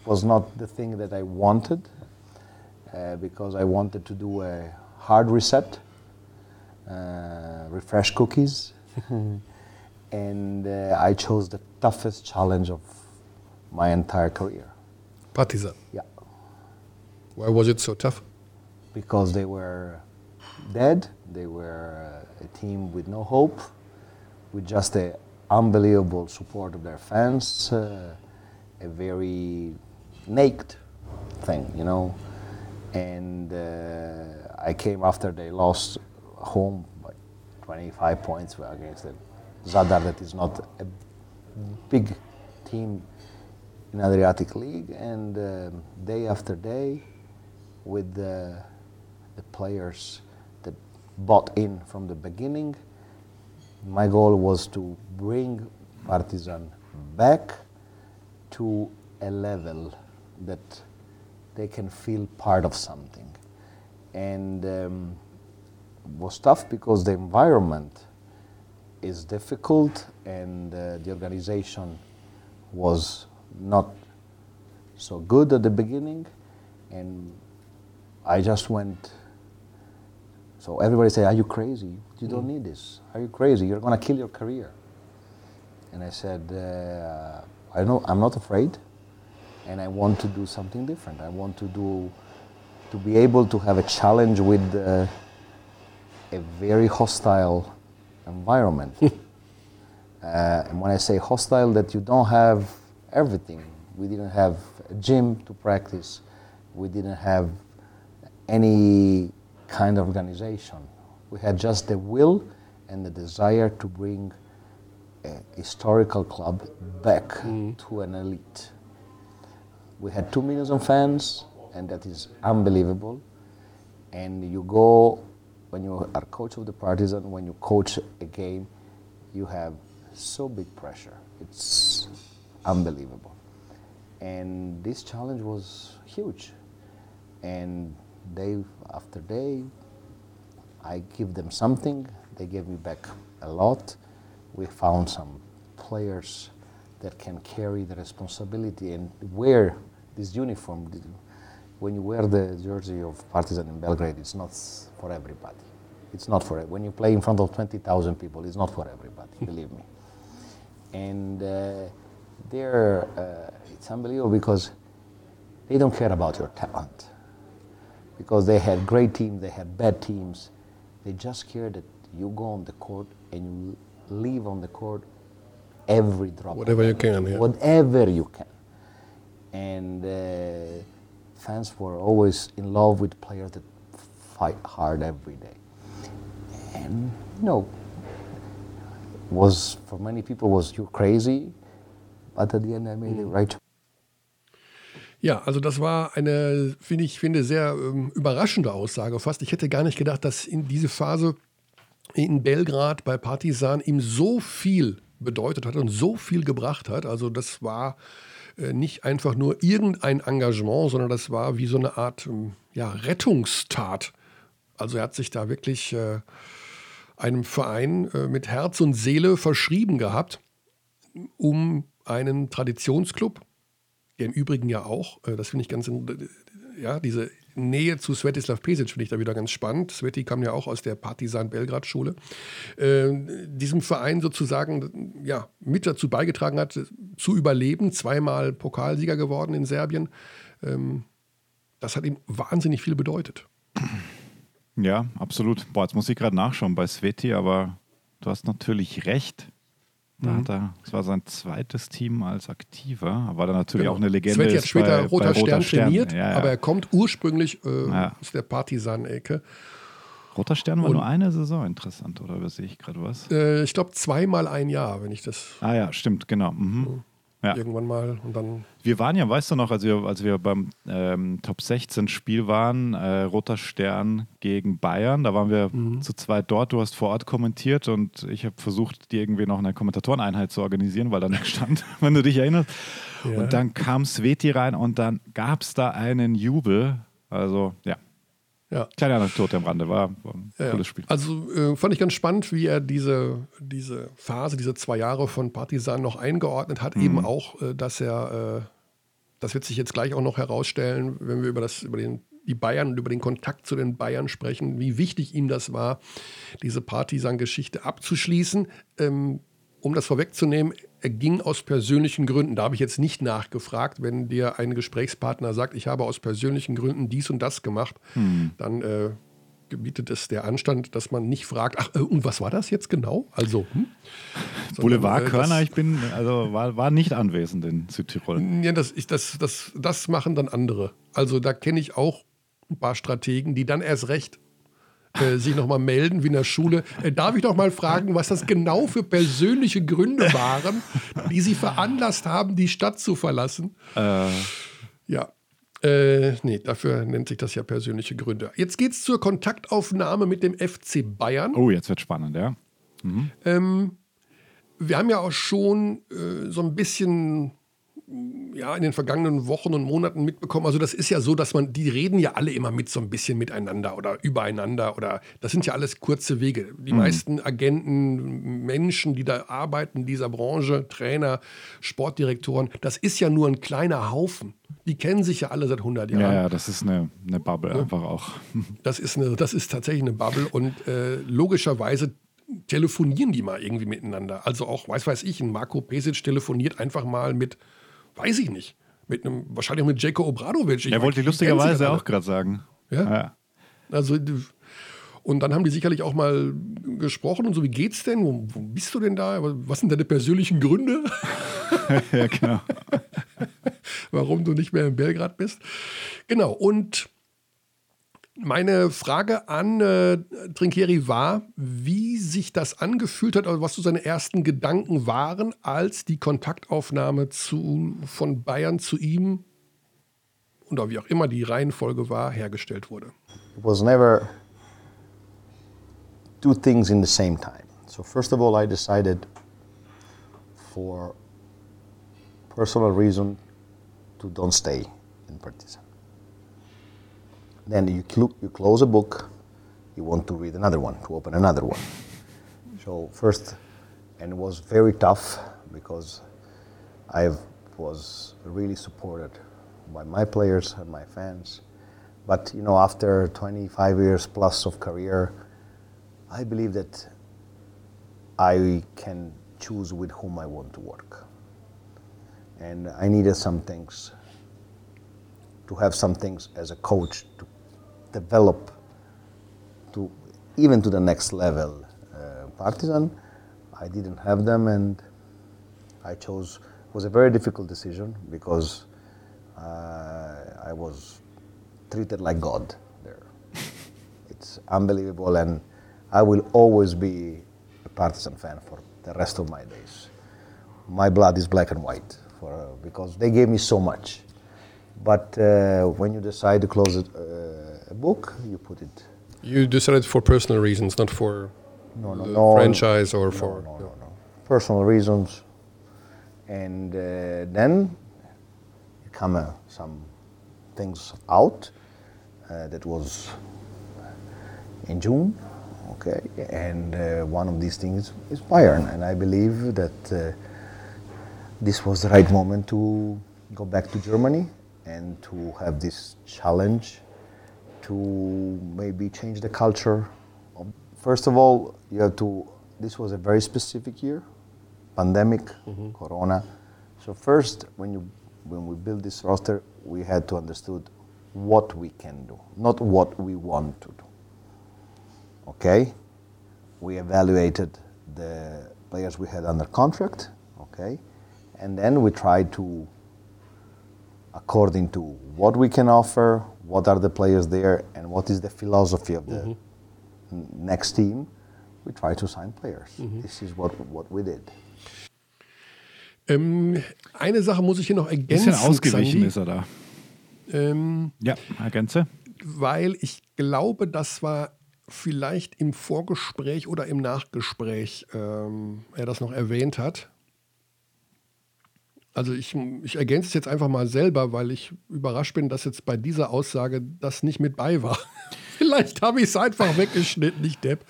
was not the thing that I wanted uh, because I wanted to do a hard reset, uh, refresh cookies, <laughs> and uh, I chose the toughest challenge of my entire career. Partizan. Yeah. Why was it so tough? Because they were dead. They were a team with no hope, with just the unbelievable support of their fans. Uh, a very naked thing, you know. And uh, I came after they lost home by 25 points against the Zadar, that is not a big team in Adriatic League, and uh, day after day, with the, the players that bought in from the beginning, my goal was to bring Partizan back to a level that they can feel part of something. And um, was tough because the environment is difficult and uh, the organization was not so good at the beginning. And I just went so everybody say are you crazy? You don't need this. Are you crazy? You're going to kill your career. And I said uh, I know I'm not afraid. And I want to do something different. I want to do to be able to have a challenge with uh, a very hostile environment <laughs> uh, and when I say hostile that you don't have everything we didn't have a gym to practice. We didn't have any kind of organization. We had just the will and the desire to bring a historical club back to an elite. We had two million fans, and that is unbelievable. And you go, when you are coach of the Partizan, when you coach a game, you have so big pressure. It's unbelievable. And this challenge was huge. And day after day, I give them something. They gave me back a lot. We found some players that can carry the responsibility and wear this uniform. When you wear the jersey of Partizan in Belgrade, it's not for everybody. It's not for when you play in front of 20,000 people. It's not for everybody, believe me. And uh, they're, uh, it's unbelievable because they don't care about your talent. Because they had great teams, they had bad teams. They just care that you go on the court and you leave on the court every drop. Whatever you can, yeah. Whatever you can. And uh, fans were always in love with players that fight hard every day. And you know, was for many people was you crazy, but at the end I made the right. Ja, also das war eine, finde ich, finde sehr ähm, überraschende Aussage fast. Ich hätte gar nicht gedacht, dass in diese Phase in Belgrad bei Partisan ihm so viel bedeutet hat und so viel gebracht hat. Also das war äh, nicht einfach nur irgendein Engagement, sondern das war wie so eine Art ähm, ja, Rettungstat. Also er hat sich da wirklich äh, einem Verein äh, mit Herz und Seele verschrieben gehabt, um einen Traditionsclub, der im Übrigen ja auch, äh, das finde ich ganz, ja, diese Nähe zu Svetislav Pesic finde ich da wieder ganz spannend. Sveti kam ja auch aus der Partisan Belgrad Schule. Äh, diesem Verein sozusagen ja, mit dazu beigetragen hat, zu überleben, zweimal Pokalsieger geworden in Serbien. Ähm, das hat ihm wahnsinnig viel bedeutet. Ja, absolut. Boah, jetzt muss ich gerade nachschauen bei Sveti, aber du hast natürlich recht. Da Mhm. hat er, das war sein zweites Team als Aktiver, war dann natürlich Genau. auch eine Legende. Sveti hat später bei, Roter bei Stern trainiert, Ja, ja. aber er kommt ursprünglich äh, Ja. aus der Partisan-Ecke. Roter Stern war Und- nur eine Saison interessant, oder übersehe ich gerade was? Äh, ich glaube zweimal ein Jahr, wenn ich das Ah ja, stimmt, genau. Mhm. Ja. irgendwann mal und dann Wir waren ja, weißt du noch, als wir, als wir beim ähm, Top 16 Spiel waren, äh, Roter Stern gegen Bayern, da waren wir Mhm. zu zweit dort, du hast vor Ort kommentiert und ich habe versucht, dir irgendwie noch eine Kommentatoreneinheit zu organisieren, weil da nichts stand, <laughs> wenn du dich erinnerst. Ja. Und dann kam Sveti rein und dann gab es da einen Jubel. Also ja, ja. kleine Anekdote am Rande, war, war ein Ja, cooles Spiel. Also äh, fand ich ganz spannend, wie er diese, diese Phase, diese zwei Jahre von Partisan noch eingeordnet hat. Eben auch, äh, dass er, äh, das wird sich jetzt gleich auch noch herausstellen, wenn wir über, das, über den, die Bayern und über den Kontakt zu den Bayern sprechen, wie wichtig ihm das war, diese Partisan-Geschichte abzuschließen. Ähm, um das vorwegzunehmen, ging aus persönlichen Gründen. Da habe ich jetzt nicht nachgefragt. Wenn dir ein Gesprächspartner sagt, ich habe aus persönlichen Gründen dies und das gemacht, dann äh, gebietet es der Anstand, dass man nicht fragt, ach, äh, und was war das jetzt genau? Also, hm? Boulevard äh, ich bin, also war, war nicht anwesend in Südtirol. Ja, das, ich, das, das, das machen dann andere. Also da kenne ich auch ein paar Strategen, die dann erst recht äh, sich nochmal melden, wie in der Schule. Äh, darf ich doch mal fragen, was das genau für persönliche Gründe waren, die Sie veranlasst haben, die Stadt zu verlassen? Äh. Ja. Äh, nee, dafür nennt sich das ja persönliche Gründe. Jetzt geht es zur Kontaktaufnahme mit dem FC Bayern. Oh, jetzt wird spannend, ja. Mhm. Ähm, wir haben ja auch schon äh, so ein bisschen ja, in den vergangenen Wochen und Monaten mitbekommen. Also das ist ja so, dass man, die reden ja alle immer mit so ein bisschen miteinander oder übereinander oder das sind ja alles kurze Wege. Die mhm. meisten Agenten, Menschen, die da arbeiten in dieser Branche, Trainer, Sportdirektoren, das ist ja nur ein kleiner Haufen. Die kennen sich ja alle seit 100 Jahren. Ja, ja das ist eine, eine Bubble ja. einfach auch. <laughs> Das ist, eine, das ist tatsächlich eine Bubble und äh, logischerweise telefonieren die mal irgendwie miteinander. Also auch, weiß weiß ich, ein Marco Pesic telefoniert einfach mal mit weiß ich nicht. Mit einem, wahrscheinlich auch mit Jeko Obradovic. Ich er wollte lustigerweise auch gerade sagen. Ja? ja. Also, und dann haben die sicherlich auch mal gesprochen und so, wie geht's denn? Wo, wo bist du denn da? Was sind deine persönlichen Gründe? <laughs> ja, genau. <laughs> Warum du nicht mehr in Belgrad bist. Genau, und meine Frage an äh, Trinkieri war, wie sich das angefühlt hat, also was so seine ersten Gedanken waren, als die Kontaktaufnahme zu, von Bayern zu ihm oder wie auch immer die Reihenfolge war, hergestellt wurde. It was never two things in the same time. So first of all, I decided for personal reason to don't stay in Partizan. Then you, cl- you close a book, you want to read another one, to open another one. So first, and it was very tough because I was really supported by my players and my fans. But you know, after 25 years plus of career, I believe that I can choose with whom I want to work. And I needed some things to have some things as a coach to develop to even to the next level uh, Partizan. I didn't have them, and I chose. It was a very difficult decision because uh, I was treated like God there. <laughs> it's unbelievable, and I will always be a partisan fan for the rest of my days. My blood is black and white for, uh, because they gave me so much. But uh, when you decide to close it, uh, a book, you put it. You decided for personal reasons, not for no, no, no. franchise or for no, no, no, personal reasons, and uh, then come uh, some things out. Uh, that was in June, okay, and uh, one of these things is Bayern, and I believe that this was the right moment to go back to Germany and to have this challenge to maybe change the culture. First of all, you have to, this was a very specific year, pandemic, mm-hmm. corona. So first, when, you, when we built this roster, we had to understood what we can do, not what we want to do. Okay? We evaluated the players we had under contract, okay? And then we tried to according to what we can offer, what are the players there, and what is the philosophy of the mm-hmm. next team, we try to sign players. Mm-hmm. This is what, what we did. Ähm, eine Sache muss ich hier noch ergänzen. Bisschen ausgewichen Sandy. ist er da. Ähm, ja, ergänze. Weil ich glaube, das war vielleicht im Vorgespräch oder im Nachgespräch ähm, er das noch erwähnt hat. Also ich, ich ergänze es jetzt einfach mal selber, weil ich überrascht bin, dass jetzt bei dieser Aussage das nicht mit bei war. <laughs> Vielleicht habe ich es einfach weggeschnitten, nicht Depp.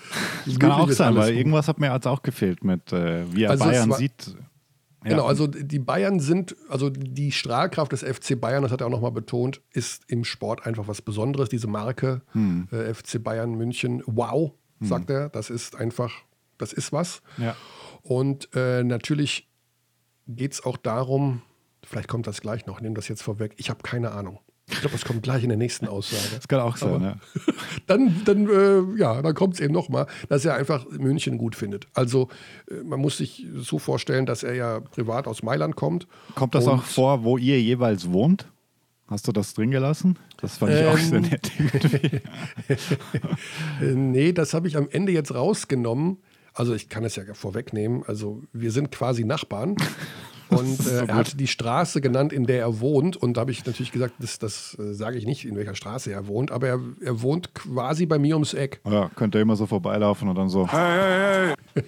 Das, kann auch sein, weil irgendwas hat mir als auch gefehlt mit, äh, wie er also Bayern war, sieht. Ja. Genau, also die Bayern sind, also die Strahlkraft des FC Bayern, das hat er auch nochmal betont, ist im Sport einfach was Besonderes. Diese Marke hm. äh, FC Bayern München, wow, hm. sagt er, das ist einfach, das ist was. Ja. Und äh, natürlich geht es auch darum, vielleicht kommt das gleich noch, ich nehme das jetzt vorweg, ich habe keine Ahnung. Ich glaube, das kommt gleich in der nächsten Aussage. Das kann auch sein, ja. <laughs> Dann, dann, äh, ja, dann kommt es eben nochmal, dass er einfach München gut findet. Also äh, man muss sich so vorstellen, dass er ja privat aus Mailand kommt. Kommt das auch vor, wo ihr jeweils wohnt? Hast du das drin gelassen? Das fand ich auch sehr Ähm, nett. <laughs> Äh, nee, das habe ich am Ende jetzt rausgenommen. Also ich kann es ja vorwegnehmen. Also wir sind quasi Nachbarn. <laughs> Und äh, er hat die Straße genannt, in der er wohnt. Und da habe ich natürlich gesagt, das, das äh, sage ich nicht, in welcher Straße er wohnt. Aber er, er wohnt quasi bei mir ums Eck. Ja, könnt ihr immer so vorbeilaufen und dann so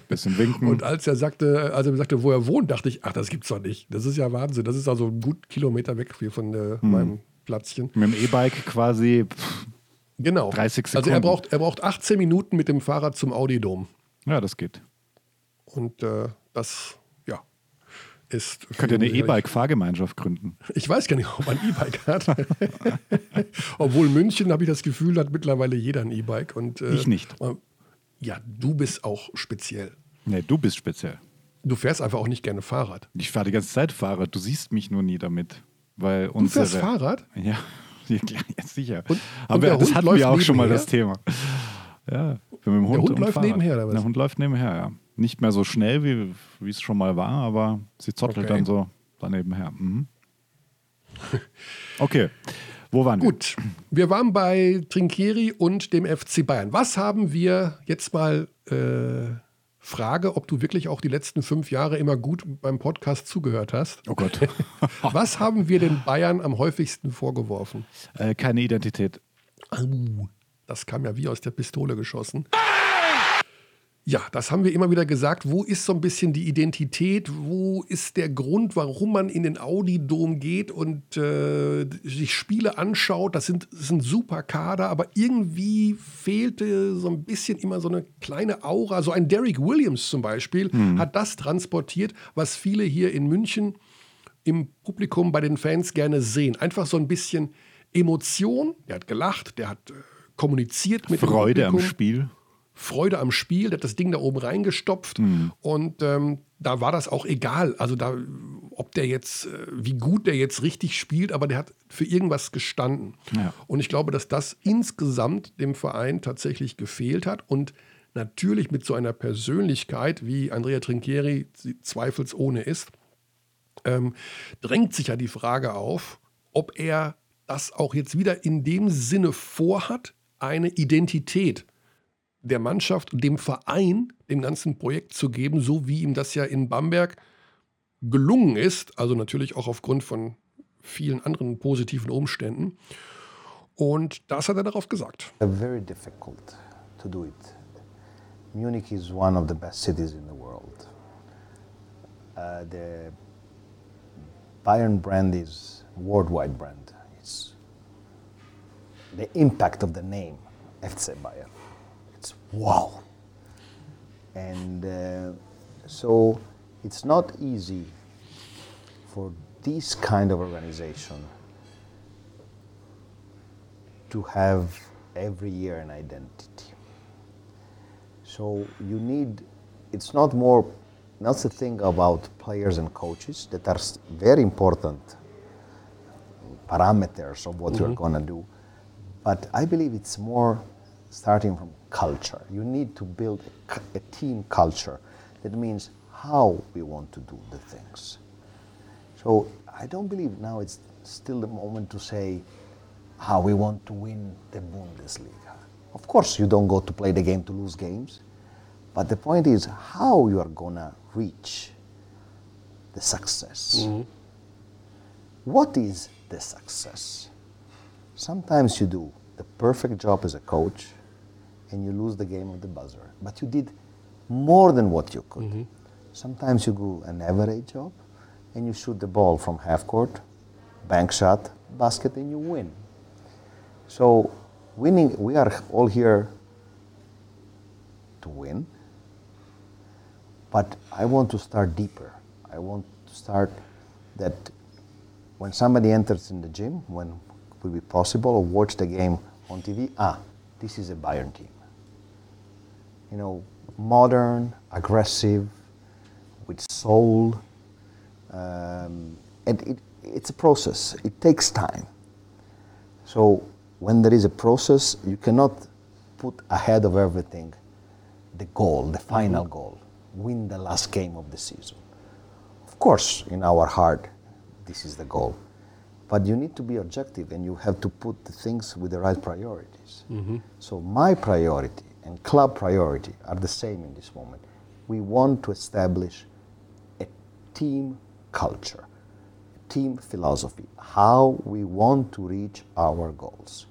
bisschen winken. Und als er sagte, als er sagte, wo er wohnt, dachte ich, ach, das gibt's doch nicht. Das ist ja Wahnsinn. Das ist also ein gut Kilometer weg hier von äh, Hm. meinem Platzchen. Mit dem E-Bike quasi, pff, Genau. 30 Also er Sekunden. braucht, er braucht 18 Minuten mit dem Fahrrad zum Audi-Dom. Ja, das geht. Und äh, das, ja, ist. Könnt ihr eine E-Bike-Fahrgemeinschaft gründen? Ich weiß gar nicht, ob man ein E-Bike hat. <laughs> Obwohl München, habe ich das Gefühl, hat mittlerweile jeder ein E-Bike. und, äh, Ich nicht. Ja, du bist auch speziell. Nee, du bist speziell. Du fährst einfach auch nicht gerne Fahrrad. Ich fahre die ganze Zeit Fahrrad. Du siehst mich nur nie damit. Weil Du unsere, fährst Fahrrad? Ja, <laughs> ja sicher. Und- und Aber der das hatten wir auch schon mal nebenher? das Thema. Ja, wir mit dem Hund, Hund und läuft Fahrrad. nebenher, oder was? Der Hund läuft nebenher, ja. Nicht mehr so schnell, wie es schon mal war, aber sie zottelt Okay. dann so daneben her. Mhm. Okay, wo waren Gut, wir waren bei Trinkieri und dem FC Bayern. Was haben wir jetzt mal äh, Frage, ob du wirklich auch die letzten fünf Jahre immer gut beim Podcast zugehört hast? wir? Oh Gott. <laughs> Was haben wir den Bayern am häufigsten vorgeworfen? äh, keine Identität. Au, das kam ja wie aus der Pistole geschossen. Ja, das haben wir immer wieder gesagt. Wo ist so ein bisschen die Identität? Wo ist der Grund, warum man in den Audi-Dom geht und äh, sich Spiele anschaut? Das sind, das sind super Kader, aber irgendwie fehlte so ein bisschen immer so eine kleine Aura. So ein Derek Williams zum Beispiel hat das transportiert, was viele hier in München im Publikum bei den Fans gerne sehen. Einfach so ein bisschen Emotion. Der hat gelacht, der hat äh, kommuniziert mit Freude dem am Publikum. Spiel. Freude am Spiel, der hat das Ding da oben reingestopft und ähm, da war das auch egal. Also da, ob der jetzt, äh, wie gut der jetzt richtig spielt, aber der hat für irgendwas gestanden. Ja. Und ich glaube, dass das insgesamt dem Verein tatsächlich gefehlt hat und natürlich mit so einer Persönlichkeit, wie Andrea Trinchieri sie zweifelsohne ist, ähm, drängt sich ja die Frage auf, ob er das auch jetzt wieder in dem Sinne vorhat, eine Identität der Mannschaft, dem Verein, dem ganzen Projekt zu geben, so wie ihm das ja in Bamberg gelungen ist, also natürlich auch aufgrund von vielen anderen positiven Umständen. Und das hat er darauf gesagt. Very difficult to do it. Munich is one of the best cities in the world. Uh, the Bayern brand is worldwide brand. The impact of the name FC Bayern. It's wow. And uh, so it's not easy for this kind of organization to have every year an identity. So you need, it's not more, that's the thing about players and coaches that are very important parameters of what you're going to do. But I believe it's more starting from culture. You need to build a, a team culture that means how we want to do the things. So I don't believe now it's still the moment to say how we want to win the Bundesliga. Of course, you don't go to play the game to lose games, but the point is how you are gonna reach the success. Mm-hmm. What is the success? Sometimes you do the perfect job as a coach and you lose the game of the buzzer, but you did more than what you could. Mm-hmm. Sometimes you do an average job and you shoot the ball from half court, bank shot, basket, and you win. So, winning, we are all here to win, but I want to start deeper. I want to start that when somebody enters in the gym, when will be possible, or watch the game on TV, ah, this is a Bayern team. You know, modern, aggressive, with soul. Um, and it, it's a process, it takes time. So when there is a process, you cannot put ahead of everything the goal, the final goal, win the last game of the season. Of course, in our heart, this is the goal. But you need to be objective and you have to put the things with the right priorities. Mm-hmm. So my priority and club priority are the same in this moment. We want to establish a team culture, a team philosophy, how we want to reach our goals.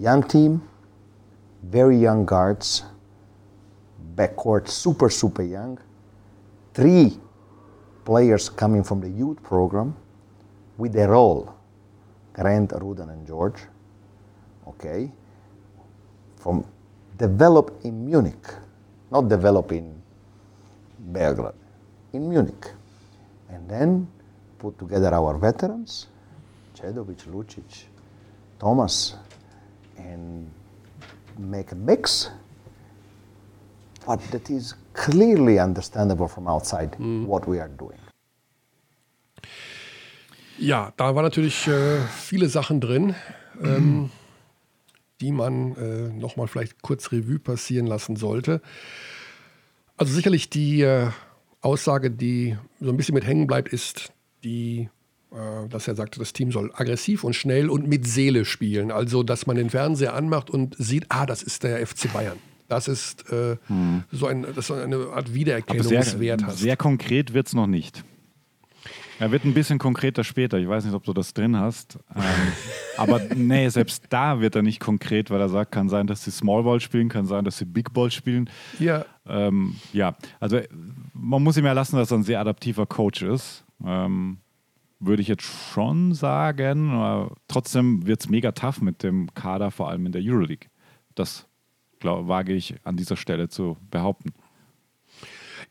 Young team, very young guards, backcourt super, super young, three players coming from the youth program with their role, Grant, Ruden, and George, okay, from develop in Munich, not develop in Belgrade, in Munich. And then put together our veterans, Cedovic, Lucic, Thomas, and make a mix. But that is clearly understandable from outside mm. what we are doing. Ja, da war natürlich äh, viele Sachen drin, ähm, die man äh, nochmal vielleicht kurz Revue passieren lassen sollte. Also sicherlich die äh, Aussage, die so ein bisschen mit hängen bleibt, ist die, äh, dass er sagte, das Team soll aggressiv und schnell und mit Seele spielen. Also, dass man den Fernseher anmacht und sieht, ah, das ist der FC Bayern. Das ist äh, so ein, das so eine Art Aber sehr, Wiedererkennungswert hast. sehr konkret wird es noch nicht. Er wird ein bisschen konkreter später. Ich weiß nicht, ob du das drin hast. Ähm, aber nee, selbst da wird er nicht konkret, weil er sagt, kann sein, dass sie Small Ball spielen, kann sein, dass sie Big Ball spielen. ja, Ähm, ja, also man muss ihm ja lassen, dass er ein sehr adaptiver Coach ist. Ähm, würde ich jetzt schon sagen. Aber trotzdem wird es mega tough mit dem Kader, vor allem in der Euroleague. Das glaub, wage ich an dieser Stelle zu behaupten.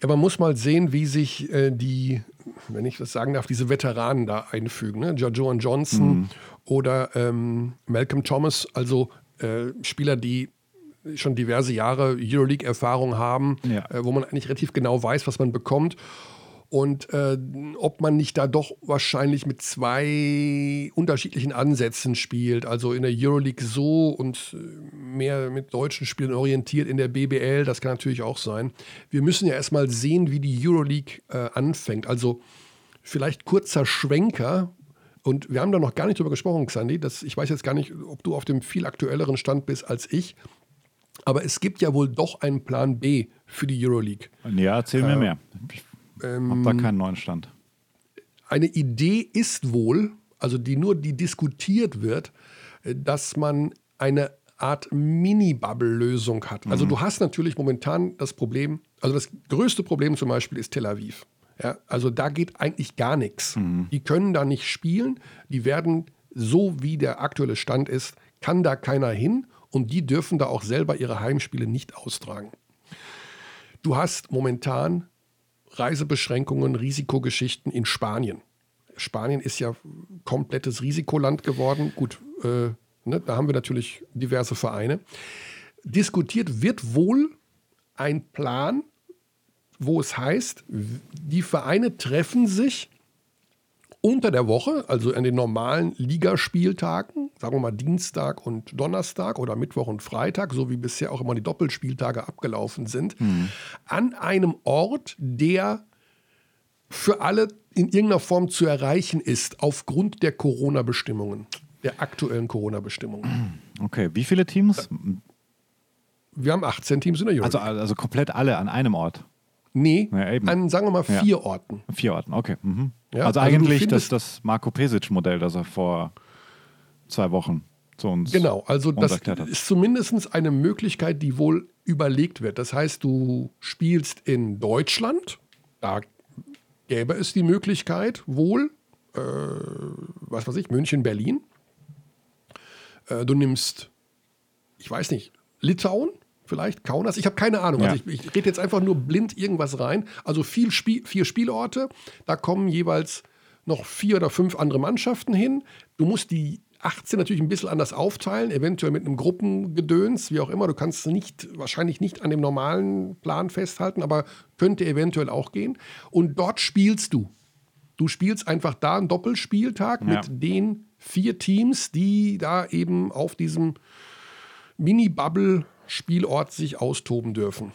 Ja, man muss mal sehen, wie sich äh, die, wenn ich das sagen darf, diese Veteranen da einfügen. Ne? Joan Johnson oder ähm, Malcolm Thomas, also äh, Spieler, die schon diverse Jahre Euroleague-Erfahrung haben, Ja. äh, wo man eigentlich relativ genau weiß, was man bekommt. Und äh, ob man nicht da doch wahrscheinlich mit zwei unterschiedlichen Ansätzen spielt. Also in der Euroleague so und äh, mehr mit deutschen Spielen orientiert in der BBL. Das kann natürlich auch sein. Wir müssen ja erstmal sehen, wie die Euroleague äh, anfängt. Also vielleicht kurzer Schwenker. Und wir haben da noch gar nicht drüber gesprochen, Xandi. Das, ich weiß jetzt gar nicht, ob du auf dem viel aktuelleren Stand bist als ich. Aber es gibt ja wohl doch einen Plan B für die Euroleague. Ja, erzähl mir mehr. Ich Ähm, habe da keinen neuen Stand. eine Idee ist wohl, also die nur die diskutiert wird, äh, dass man eine Art Mini-Bubble-Lösung hat. Also du hast natürlich momentan das Problem, also das größte Problem zum Beispiel ist Tel Aviv. Ja, also da geht eigentlich gar nichts. Die können da nicht spielen, die werden so wie der aktuelle Stand ist, kann da keiner hin und die dürfen da auch selber ihre Heimspiele nicht austragen. Du hast momentan Reisebeschränkungen, Risikogeschichten in Spanien. Spanien ist ja komplettes Risikoland geworden. Gut, äh, ne, da haben wir natürlich diverse Vereine. Diskutiert wird wohl ein Plan, wo es heißt, die Vereine treffen sich unter der Woche, also an den normalen Ligaspieltagen, sagen wir mal Dienstag und Donnerstag oder Mittwoch und Freitag, so wie bisher auch immer die Doppelspieltage abgelaufen sind, an einem Ort, der für alle in irgendeiner Form zu erreichen ist, aufgrund der Corona-Bestimmungen, der aktuellen Corona-Bestimmungen. Okay, wie viele Teams? Wir haben 18 Teams in der Euroleague. Also, also komplett alle an einem Ort. Nee, Ja, an, sagen wir mal, Ja. vier Orten. Vier Orten, okay. Mhm. Ja, also, also eigentlich das, das Marco Pesic-Modell, das er vor zwei Wochen zu uns Genau, also das ist zumindest eine Möglichkeit, die wohl überlegt wird. Das heißt, du spielst in Deutschland, da gäbe es die Möglichkeit wohl, äh, was weiß ich, München, Berlin. Äh, du nimmst, ich weiß nicht, Litauen, vielleicht Kaunas, ich habe keine Ahnung. Ja. Also ich, ich rede jetzt einfach nur blind irgendwas rein. Also viel Spiel, vier Spielorte, da kommen jeweils noch vier oder fünf andere Mannschaften hin. Du musst die 18 natürlich ein bisschen anders aufteilen, eventuell mit einem Gruppengedöns, wie auch immer. Du kannst nicht, wahrscheinlich nicht an dem normalen Plan festhalten, aber könnte eventuell auch gehen. Und dort spielst du. Du spielst einfach da einen Doppelspieltag Ja. mit den Vier Teams, die da eben auf diesem Mini-Bubble-Spielort sich austoben dürfen.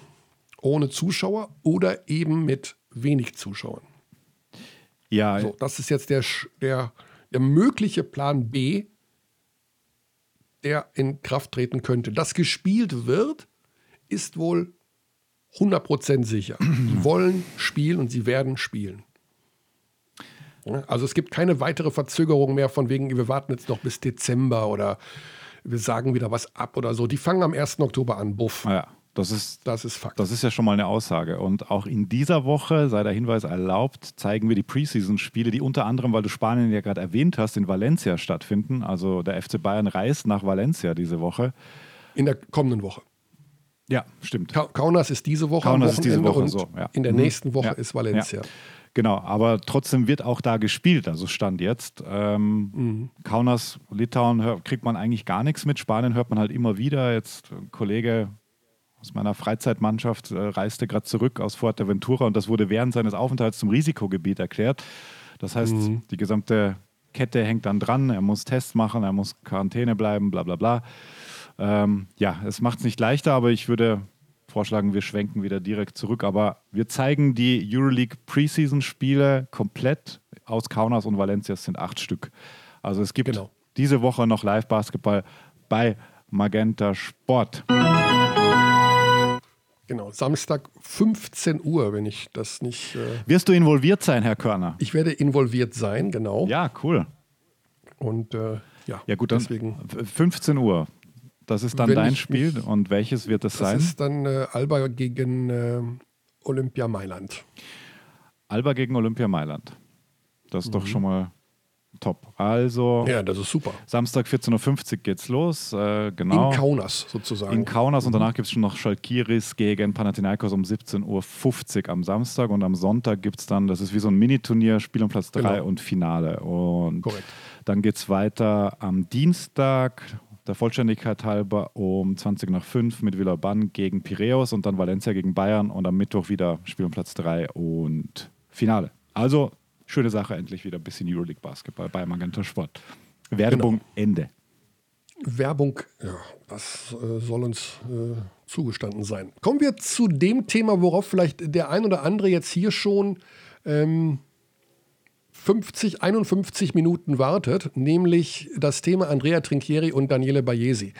Ohne Zuschauer oder eben mit wenig Zuschauern. Ja. So, das ist jetzt der, der, der mögliche Plan B, der in Kraft treten könnte. Dass gespielt wird, ist wohl 100% sicher. Die <clears throat> wollen spielen und sie werden spielen. Also es gibt keine weitere Verzögerung mehr von wegen, wir warten jetzt noch bis Dezember oder wir sagen wieder was ab oder so. Die fangen am 1. Oktober an, buff. Ja, das ist, das ist Fakt. Das ist ja schon mal eine Aussage. Und auch in dieser Woche, sei der Hinweis erlaubt, zeigen wir die Preseason-Spiele, die unter anderem, weil du Spanien ja gerade erwähnt hast, in Valencia stattfinden. Also der FC Bayern reist nach Valencia diese Woche. In der kommenden Woche. Ja, stimmt. Kaunas ist diese Woche Kaunas ist diese Woche und so, ja. in der Mhm. nächsten Woche Ja. ist Valencia. Ja. Genau, aber trotzdem wird auch da gespielt, also Stand jetzt. Ähm, Mhm. Kaunas, Litauen hör, kriegt man eigentlich gar nichts mit. Spanien hört man halt immer wieder. Jetzt ein Kollege aus meiner Freizeitmannschaft äh, reiste gerade zurück aus Fuerteventura und das wurde während seines Aufenthalts zum Risikogebiet erklärt. Das heißt, Mhm. die gesamte Kette hängt dann dran. Er muss Tests machen, er muss Quarantäne bleiben, bla bla bla. Ähm, ja, es macht es nicht leichter, aber ich würde vorschlagen, wir schwenken wieder direkt zurück. Aber wir zeigen die Euroleague Preseason-Spiele komplett aus Kaunas und Valencia. Es sind acht Stück. Also es gibt Genau. diese Woche noch Live-Basketball bei Magenta Sport. Genau, Samstag 15 Uhr, wenn ich das nicht. Äh, Wirst du involviert sein, Herr Körner? ich werde involviert sein, genau. Ja, cool. Und äh, ja, Ja, gut, dann deswegen. 15 Uhr. Das ist dann Wenn dein Spiel. mich- Und welches wird es Das sein? ist dann äh, Alba gegen äh, Olympia Mailand. Alba gegen Olympia Mailand. Das ist doch schon mal top. Also Mhm. Ja, das ist super. Samstag 14.50 Uhr geht's los. Äh, genau. In Kaunas sozusagen. In Kaunas und danach gibt es schon noch Schalkiris gegen Panathinaikos um 17.50 Uhr am Samstag und am Sonntag gibt es dann, das ist wie so ein Miniturnier, Spiel um Platz 3 Genau. und Finale. Und Korrekt. dann geht es weiter am Dienstag, der Vollständigkeit halber, um 20 nach 5 mit Villeurbanne gegen Piräus und dann Valencia gegen Bayern und am Mittwoch wieder Spiel um Platz 3 und Finale. Also schöne Sache, endlich wieder ein bisschen Euroleague Basketball bei Magenta Sport. Werbung Ende. Werbung, ja, das äh, soll uns äh, zugestanden sein. Kommen wir zu dem Thema, worauf vielleicht der ein oder andere jetzt hier schon ähm, 50, 51 Minuten wartet, nämlich das Thema Andrea Trinchieri und Daniele Baiesi.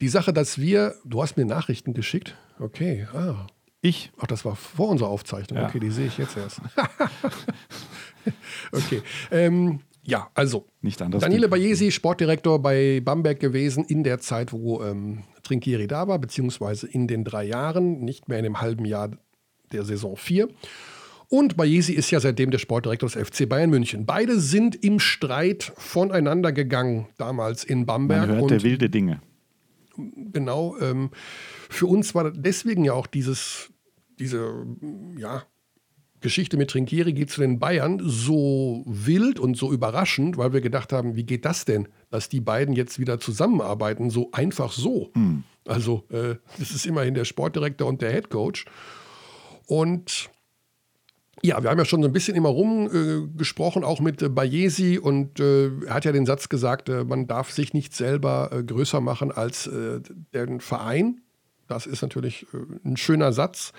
Die Sache, dass wir, du hast mir Nachrichten geschickt, okay, ah, Ich Ach, das war vor unserer Aufzeichnung. Ja. Okay, die sehe ich jetzt erst. <laughs> okay. Ähm, ja, also. Nicht anders. Daniele Baiesi, Sportdirektor bei Bamberg gewesen in der Zeit, wo ähm, Trinkieri da war, beziehungsweise in den drei Jahren, nicht mehr in dem halben Jahr der Saison 4. Und Baiesi ist ja seitdem der Sportdirektor des FC Bayern München. Beide sind im Streit voneinander gegangen, damals in Bamberg. Man und hörte wilde Dinge. genau. Ähm, für uns war deswegen ja auch dieses, diese ja, Geschichte mit Trinkieri geht zu den Bayern so wild und so überraschend, weil wir gedacht haben, wie geht das denn, dass die beiden jetzt wieder zusammenarbeiten, so einfach so. Also äh, das ist immerhin der Sportdirektor und der Head Coach. Und ja, wir haben ja schon so ein bisschen immer rumgesprochen, äh, auch mit äh, Bayesi und äh, er hat ja den Satz gesagt, äh, man darf sich nicht selber äh, größer machen als äh, den Verein. Das ist natürlich äh, ein schöner Satz.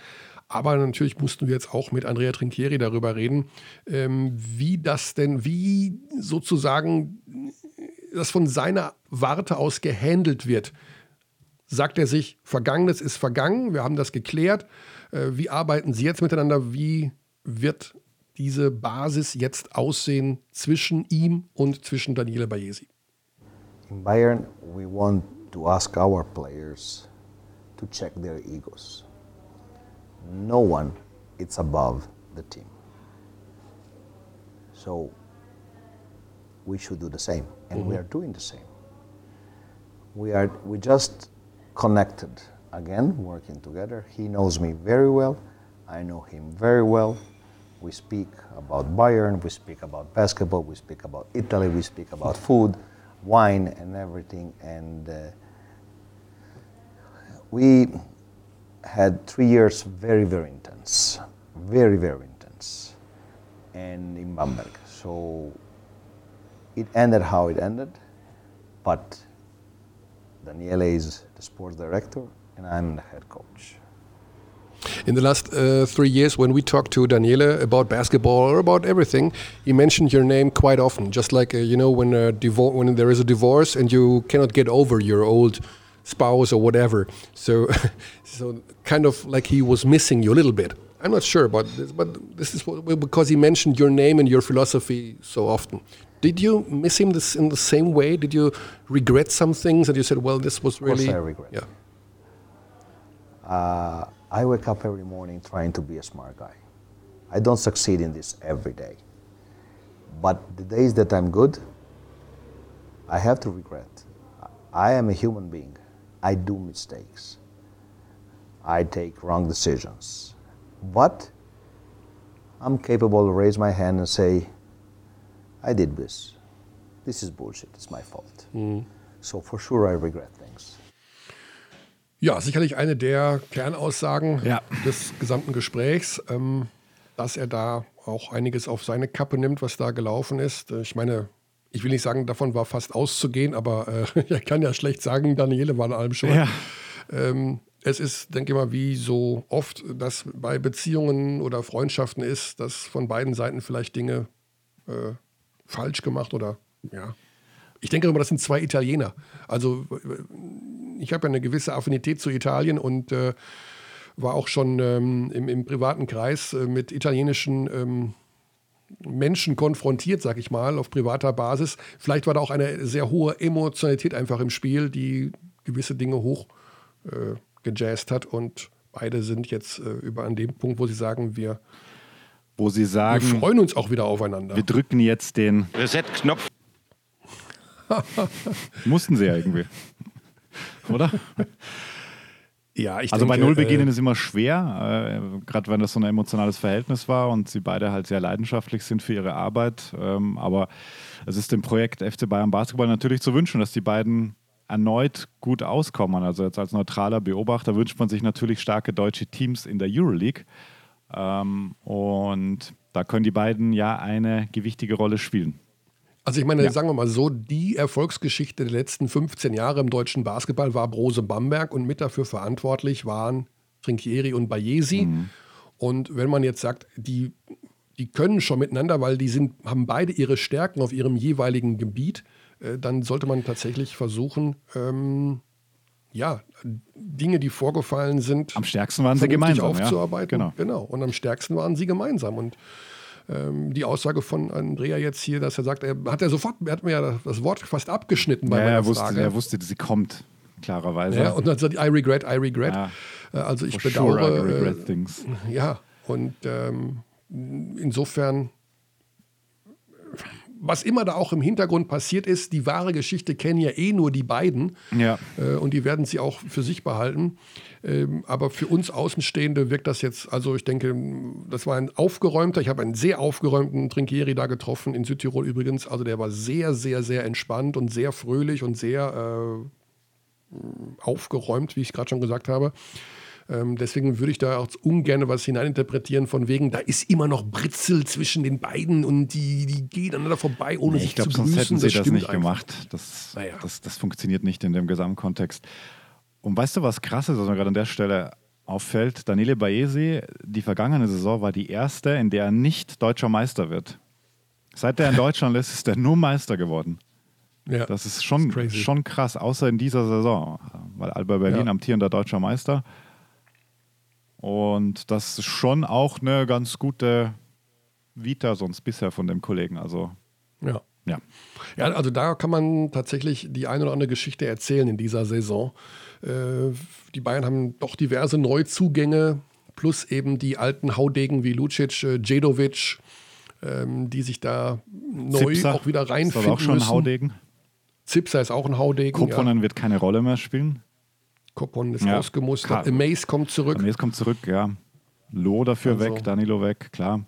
Aber natürlich mussten wir jetzt auch mit Andrea Trinchieri darüber reden, ähm, wie das denn, wie sozusagen das von seiner Warte aus gehandelt wird. Sagt er sich, Vergangenes ist vergangen, wir haben das geklärt. Wie arbeiten Sie jetzt miteinander? Wie wird diese Basis jetzt aussehen zwischen ihm und zwischen Daniele Baiesi? In Bayern, we want to ask our players to check their egos. No one is above the team. So we should do the same, and we are doing the same. We are we just connected again, working together. He knows me very well. I know him very well. We speak about Bayern, we speak about basketball, we speak about Italy, we speak about food, wine, and everything. And uh, we had three years very, very intense, very, very intense, and in Bamberg. So it ended how it ended, but Daniele is the sports director and I'm the head coach. In the last uh, three years, when we talked to Daniele about basketball or about everything, he mentioned your name quite often. Just like uh, you know, when a divor- when there is a divorce and you cannot get over your old spouse or whatever. So, <laughs> so kind of like he was missing you a little bit. I'm not sure about this, but this is what, because he mentioned your name and your philosophy so often. Did you miss him this in the same way? Did you regret some things that you said, "Well, this was really"? Of course, I regret. Yeah. Uh, I wake up every morning trying to be a smart guy. I don't succeed in this every day. But the days that I'm good, I have to regret. I am a human being. I do mistakes. I take wrong decisions. But I'm capable to raise my hand and say, I did this. This is bullshit. It's my fault. Mm. So for sure I regret. Ja, sicherlich eine der Kernaussagen Ja. des gesamten Gesprächs, ähm, dass er da auch einiges auf seine Kappe nimmt, was da gelaufen ist. Äh, Ich meine, ich will nicht sagen, davon war fast auszugehen, aber äh, ich <laughs> kann ja schlecht sagen, Daniele war an allem schuld. Ja. Ähm, es ist, denke ich mal, wie so oft das bei Beziehungen oder Freundschaften ist, dass von beiden Seiten vielleicht Dinge äh, falsch gemacht oder ja. Ich denke immer, das sind zwei Italiener. Also ich habe ja eine gewisse Affinität zu Italien und äh, war auch schon ähm, im, im privaten Kreis äh, mit italienischen ähm, Menschen konfrontiert, sag ich mal, auf privater Basis. Vielleicht war da auch eine sehr hohe Emotionalität einfach im Spiel, die gewisse Dinge hoch äh, gejazzt hat und beide sind jetzt äh, über an dem Punkt, wo sie sagen, wir, Wo sie wir sagen, freuen uns auch wieder aufeinander. wir drücken jetzt den. Reset-Knopf. Mussten sie ja irgendwie. Oder? <laughs> Ja, ich Also bei denke, Null beginnen äh, ist immer schwer, äh, gerade wenn das so ein emotionales Verhältnis war und sie beide halt sehr leidenschaftlich sind für ihre Arbeit. Ähm, aber es ist dem Projekt FC Bayern Basketball natürlich zu wünschen, dass die beiden erneut gut auskommen. Also jetzt als neutraler Beobachter wünscht man sich natürlich starke deutsche Teams in der Euroleague. Ähm, und da können die beiden ja eine gewichtige Rolle spielen. Also ich meine, Ja. sagen wir mal so, die Erfolgsgeschichte der letzten 15 Jahre im deutschen Basketball war Brose Bamberg und mit dafür verantwortlich waren Trinkieri und Bayesi. Und wenn man jetzt sagt, die, die können schon miteinander, weil die sind, haben beide ihre Stärken auf ihrem jeweiligen Gebiet, äh, dann sollte man tatsächlich versuchen, ähm, ja, Dinge, die vorgefallen sind, Am stärksten waren sie gemeinsam. aufzuarbeiten. Ja. Genau. Und am stärksten waren sie gemeinsam. Und ähm, die Aussage von Andrea jetzt hier, dass er sagt, er hat ja sofort, er hat mir ja das Wort fast abgeschnitten bei Ja, meiner er, wusste, Frage. er wusste, sie kommt, klarerweise. ja, und dann sagt, I regret, I regret. Ja. Äh, Also ich For sure, I bedauere. regret äh, things. ja, und ähm, insofern, was immer da auch im Hintergrund passiert ist, die wahre Geschichte kennen ja eh nur die beiden. Ja. Äh, und die werden sie auch für sich behalten. Ähm, aber für uns Außenstehende wirkt das jetzt, also ich denke, das war ein aufgeräumter, ich habe einen sehr aufgeräumten Trinkieri da getroffen, in Südtirol übrigens. Also der war sehr, sehr, sehr entspannt und sehr fröhlich und sehr äh, aufgeräumt, wie ich gerade schon gesagt habe. Ähm, deswegen würde ich da auch ungern was hineininterpretieren, von wegen, da ist immer noch Britzel zwischen den beiden und die, die gehen aneinander vorbei, ohne Nee, sich ich glaube, zu sonst grüßen. hätten sie das, stimmt nicht einfach. gemacht. Das, Naja. das, das funktioniert nicht in dem Gesamtkontext. Und weißt du, was krass ist, was mir gerade an der Stelle auffällt? Daniele Baesi, die vergangene Saison war die erste, in der er nicht deutscher Meister wird. Seit er in Deutschland ist, ist er nur Meister geworden. Ja. Das ist schon, Das ist schon krass, außer in dieser Saison. Weil Alba Berlin Ja. amtierender deutscher Meister. Und das ist schon auch eine ganz gute Vita sonst bisher von dem Kollegen. Also, ja. Ja. Ja, also da kann man tatsächlich die eine oder andere Geschichte erzählen in dieser Saison. Äh, die Bayern haben doch diverse Neuzugänge, plus eben die alten Haudegen wie Lucic, äh, Djedovic, ähm, die sich da neu Zipser auch wieder ist reinfinden aber auch schon ein müssen. Haudegen. Zipser ist auch ein Haudegen. Ja. Koponen wird keine Rolle mehr spielen. Koppon ist Ja. ausgemustert. Mace kommt zurück. Jetzt kommt zurück, ja. Loh dafür Also- weg, Danilo weg, klar.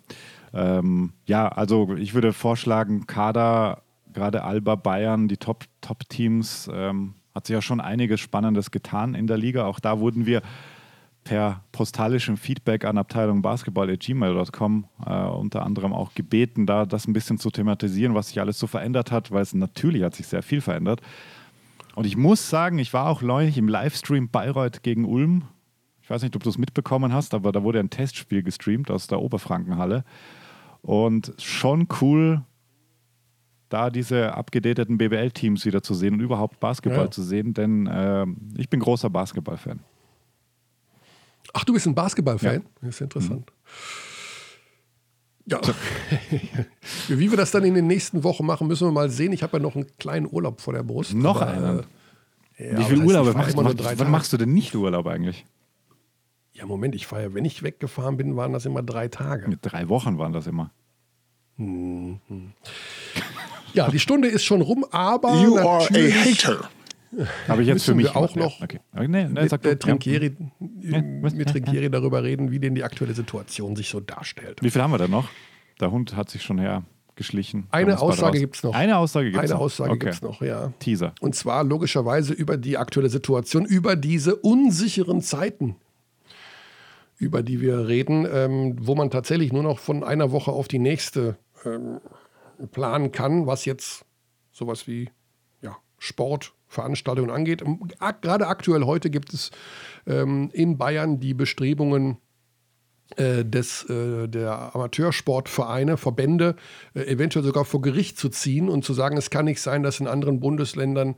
Ähm, ja, also ich würde vorschlagen, Kader, gerade Alba, Bayern, die Top- Top-Teams, ähm, hat sich ja schon einiges Spannendes getan in der Liga. Auch da wurden wir per postalischem Feedback an Abteilung Basketball.gmail.com äh, unter anderem auch gebeten, da das ein bisschen zu thematisieren, was sich alles so verändert hat, weil es natürlich hat sich sehr viel verändert. Und ich muss sagen, ich war auch neulich im Livestream Bayreuth gegen Ulm. Ich weiß nicht, ob du es mitbekommen hast, aber da wurde ein Testspiel gestreamt aus der Oberfrankenhalle. Und schon cool, da diese abgedateten BBL-Teams wieder zu sehen und überhaupt Basketball ja. zu sehen, denn äh, ich bin großer Basketball-Fan. Ach, du bist ein Basketball-Fan? Ja. Das ist interessant. Mhm. Ja, <laughs> wie wir das dann in den nächsten Wochen machen, müssen wir mal sehen. Ich habe ja noch einen kleinen Urlaub vor der Brust. Noch aber, einen? Äh, ja, wie viel Urlaub machst, machst, wann machst du denn nicht Urlaub eigentlich? Ja, Moment, ich fahre ja, wenn ich weggefahren bin, waren das immer drei Tage. Mit drei Wochen waren das immer. Mhm. Ja, die Stunde ist schon rum, aber. You are a hater. Habe ich jetzt für mich wir auch noch okay. nee, nee, mit, äh, Trinkieri, ja. mit Trinkieri darüber reden, wie denn die aktuelle Situation sich so darstellt. Wie viel haben wir denn noch? Der Hund hat sich schon hergeschlichen. Eine Aussage gibt es noch. Eine Aussage gibt es noch. Eine Aussage okay. gibt es noch, ja. Teaser. Und zwar logischerweise über die aktuelle Situation, über diese unsicheren Zeiten, über die wir reden, ähm, wo man tatsächlich nur noch von einer Woche auf die nächste ähm, planen kann, was jetzt sowas wie ja, Sportveranstaltungen angeht. Gerade aktuell heute gibt es ähm, in Bayern die Bestrebungen, des, äh, der Amateursportvereine, Verbände, äh, eventuell sogar vor Gericht zu ziehen und zu sagen, es kann nicht sein, dass in anderen Bundesländern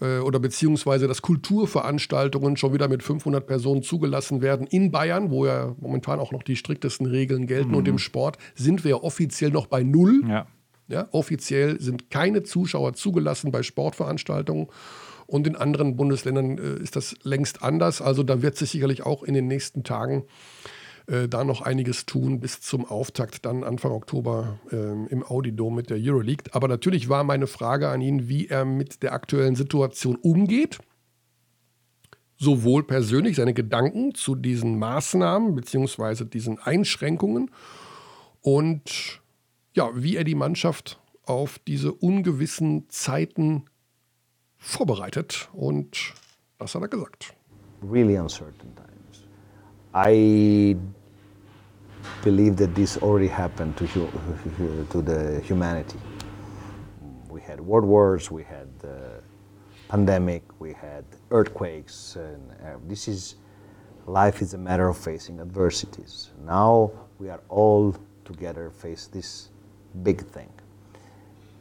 äh, oder beziehungsweise dass Kulturveranstaltungen schon wieder mit 500 Personen zugelassen werden. In Bayern, wo ja momentan auch noch die striktesten Regeln gelten mhm. und im Sport sind wir ja offiziell noch bei Null. Ja. Ja, offiziell sind keine Zuschauer zugelassen bei Sportveranstaltungen. Und in anderen Bundesländern äh, ist das längst anders. Also da wird sich sicherlich auch in den nächsten Tagen äh, da noch einiges tun bis zum Auftakt dann Anfang Oktober äh, im Audidom mit der Euroleague. Aber natürlich war meine Frage an ihn, wie er mit der aktuellen Situation umgeht. Sowohl persönlich seine Gedanken zu diesen Maßnahmen bzw. diesen Einschränkungen und ja, wie er die Mannschaft auf diese ungewissen Zeiten vorbereitet. Und das hat er gesagt. Really uncertain times. I believe that this already happened to, <laughs> to the humanity. We had world wars, we had the pandemic, we had earthquakes, and uh, this is life is a matter of facing adversities. Now we are all together face this big thing.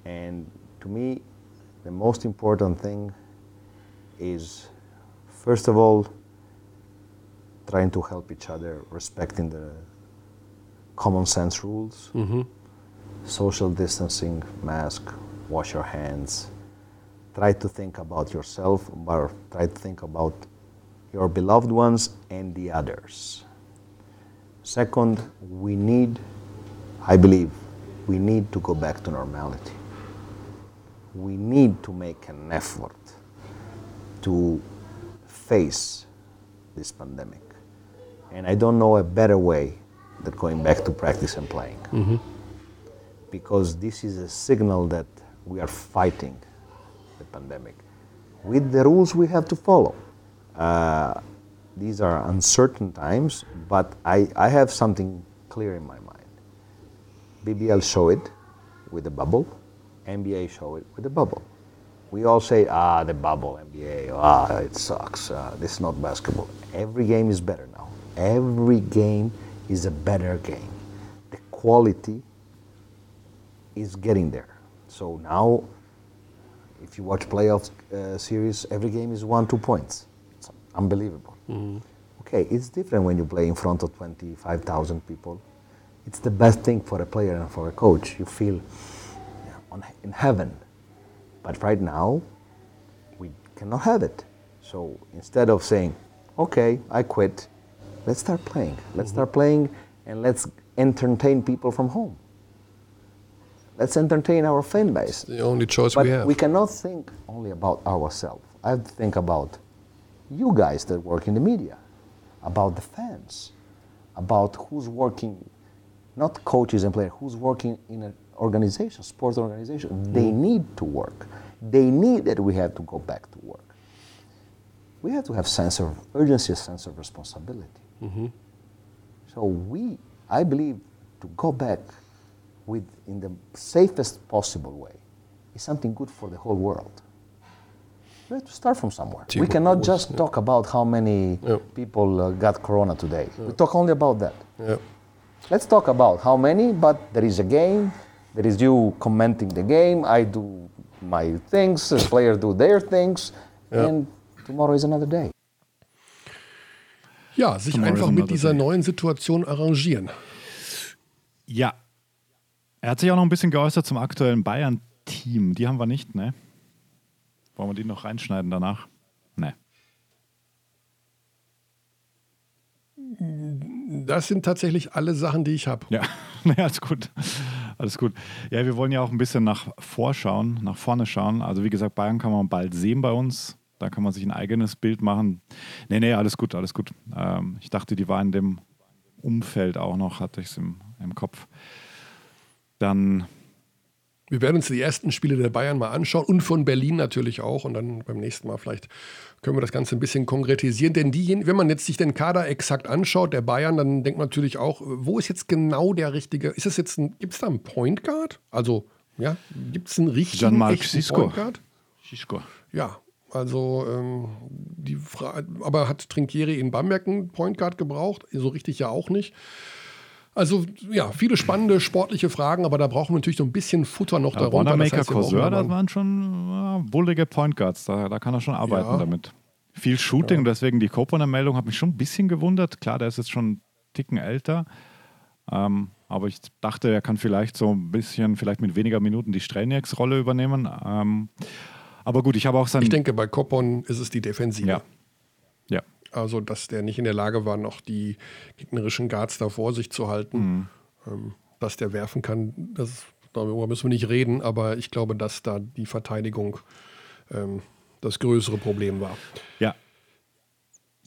And to me, the most important thing is, first of all, trying to help each other, respecting the common sense rules, mm-hmm. social distancing, mask, wash your hands. Try to think about yourself, but try to think about your beloved ones and the others. Second, we need, I believe, we need to go back to normality. We need to make an effort to face this pandemic. And I don't know a better way than going back to practice and playing. Mm-hmm. Because this is a signal that we are fighting the pandemic with the rules we have to follow. Uh, these are uncertain times, but I, I have something clear in my mind. BBL show it with a bubble, NBA show it with a bubble. We all say, ah, the bubble, NBA, ah, it sucks. Uh, this is not basketball. Every game is better now. Every game is a better game. The quality is getting there. So now, if you watch playoff uh, series, every game is one, two points. It's unbelievable. Mm-hmm. Okay, it's different when you play in front of 25,000 people it's the best thing for a player and for a coach. You feel on, in heaven. But right now, we cannot have it. So instead of saying, okay, I quit, let's start playing. Let's mm-hmm. start playing and let's entertain people from home. Let's entertain our fan base. It's the only choice but we have. We cannot think only about ourselves. I have to think about you guys that work in the media, about the fans, about who's working not coaches and players, who's working in an organization, sports organization. Mm. They need to work. They need that we have to go back to work. we have to have sense of urgency, a sense of responsibility. So we, I believe, to go back with in the safest possible way is something good for the whole world. We have to start from somewhere. Team we cannot was- just talk about how many Yeah. people uh, got corona today. We talk only about that. Let's talk about how many, but there is a game. There is you commenting the game. I do my things. The players do their things, and tomorrow is another day. Ja, sich einfach mit dieser neuen Situation arrangieren. Ja. Er hat sich auch noch ein bisschen geäußert zum aktuellen Bayern-Team. Die haben wir nicht, ne? Wollen wir die noch reinschneiden danach? Ne. Das sind tatsächlich alle Sachen, die ich habe. Ja, <laughs> naja, alles gut. Alles gut. Ja, wir wollen ja auch ein bisschen nach vorschauen, nach vorne schauen. Also wie gesagt, Bayern kann man bald sehen bei uns. Da kann man sich ein eigenes Bild machen. Nee, nee, alles gut, alles gut. Ähm, ich dachte, die war in dem Umfeld auch noch, hatte ich es im, im Kopf. Dann, Wir werden uns die ersten Spiele der Bayern mal anschauen und von Berlin natürlich auch. Und dann beim nächsten Mal vielleicht können wir das Ganze ein bisschen konkretisieren. Denn diejenigen, wenn man jetzt sich den Kader exakt anschaut, der Bayern, dann denkt man natürlich auch, wo ist jetzt genau der richtige? Ist es jetzt ein, gibt es da einen Point Guard? Also, ja, gibt es einen richtigen Jean-Marc. Point Guard? Ja, also ähm, die Frage, aber hat Trinkieri in Bamberg einen Point Guard gebraucht? So richtig ja auch nicht. Also ja, viele spannende sportliche Fragen, aber da brauchen wir natürlich so ein bisschen Futter noch Ja, darunter. Wanamaker, wir brauchen Cousin, da das waren schon ja, bullige Point Guards. Da, da kann er schon arbeiten Ja. damit. Viel Shooting, deswegen die Koponer-Meldung hat mich schon ein bisschen gewundert. Klar, der ist jetzt schon einen Ticken älter. Ähm, aber ich dachte, er kann vielleicht so ein bisschen, vielleicht mit weniger Minuten die Strelniaks-Rolle übernehmen. Ähm, aber gut, ich habe auch sein. ich denke, bei Koppon ist es die Defensive. ja. Ja. Also, dass der nicht in der Lage war, noch die gegnerischen Guards da vor sich zu halten. Mhm. Ähm, dass der werfen kann, das, darüber müssen wir nicht reden, aber ich glaube, dass da die Verteidigung ähm, das größere Problem war. ja.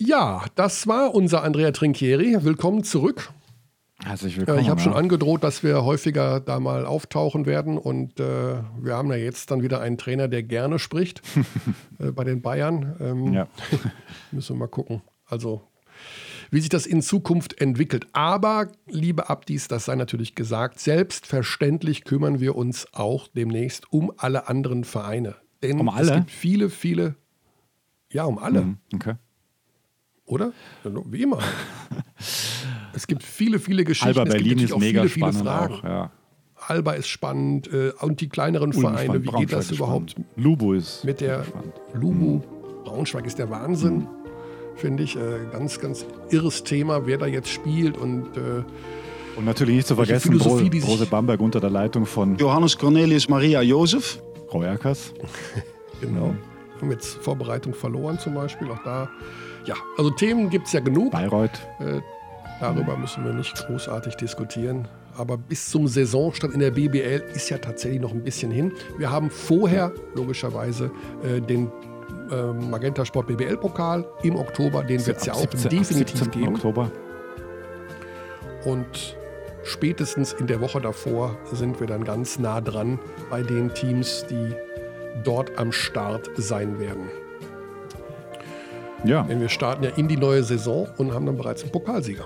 Ja, das war unser Andrea Trinchieri. Willkommen zurück. Herzlich Äh, willkommen. ich habe schon angedroht, dass wir häufiger da mal auftauchen werden und äh, wir haben ja jetzt dann wieder einen Trainer, der gerne spricht <laughs> äh, bei den Bayern. Ähm, Ja. <laughs> Müssen wir mal gucken. Also, wie sich das in Zukunft entwickelt. Aber, liebe Abdis, das sei natürlich gesagt, selbstverständlich kümmern wir uns auch demnächst um alle anderen Vereine. Denn Um es alle? gibt viele, viele, ja, um alle, Mhm, Okay. Oder? Wie immer. <laughs> es gibt viele, viele Geschichten. Alba es gibt Berlin ist auch mega viele, viele spannend Fragen. auch. Ja. Alba ist spannend äh, und die kleineren Ulm Vereine, spannend, wie geht das überhaupt spannend. Lubo ist mit der spannend. Lubu? Braunschweig ist der Wahnsinn, finde ich. Äh, ganz, ganz irres Thema, wer da jetzt spielt und äh, Und natürlich nicht zu vergessen, Bro Brose Bamberg unter der Leitung von Johannes Cornelius Maria Jozef. Royakas. <laughs> genau. Haben jetzt Vorbereitung verloren zum Beispiel, auch da. Ja, also Themen gibt es ja genug. Bayreuth. Äh, darüber müssen wir nicht großartig diskutieren. Aber bis zum Saisonstart in der BBL ist ja tatsächlich noch ein bisschen hin. Wir haben vorher logischerweise äh, den äh, Magenta Sport BBL Pokal im Oktober. Den wird es ja auch 17 ab definitiv 17. geben. Oktober. Und spätestens in der Woche davor sind wir dann ganz nah dran bei den Teams, die dort am Start sein werden. Ja. Denn wir starten ja in die neue Saison und haben dann bereits einen Pokalsieger.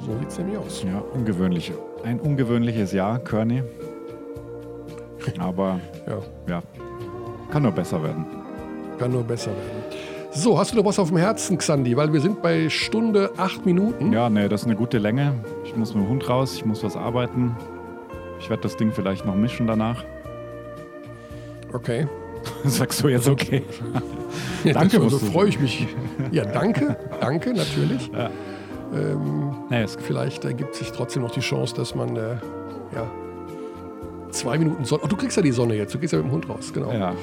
So sieht es nämlich aus. ja, ungewöhnlich. Ein ungewöhnliches Jahr, Kearney. Aber <laughs> Ja, ja, kann nur besser werden. kann nur besser werden. So, hast du noch was auf dem Herzen, Xandi? Weil wir sind bei Stunde acht Minuten. Ja, nee, das ist eine gute Länge. Ich muss mit dem Hund raus, ich muss was arbeiten. Ich werde das Ding vielleicht noch mischen danach. Okay. <laughs> Sagst du jetzt okay? Ja, <laughs> Danke, also freue ich mich. Ja, danke. danke, natürlich. Ja. Ähm, ist vielleicht ergibt sich trotzdem noch die Chance, dass man äh, ja, zwei Minuten Sonne. Oh, du kriegst ja die Sonne jetzt. Du gehst ja mit dem Hund raus. Genau. ja.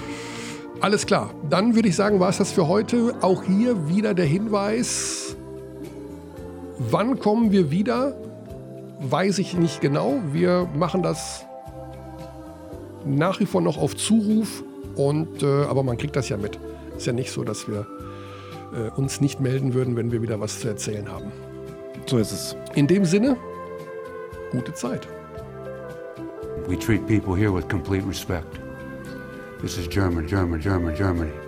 Alles klar. Dann würde ich sagen, war es das für heute. Auch hier wieder der Hinweis. Wann kommen wir wieder? Weiß ich nicht genau. Wir machen das nach wie vor noch auf Zuruf. Und, äh, aber man kriegt das ja mit. Ist ja nicht so, dass wir äh, uns nicht melden würden, wenn wir wieder was zu erzählen haben. So ist es. In dem Sinne, gute Zeit. We treat people here with complete respect. This is German, German, German, Germany.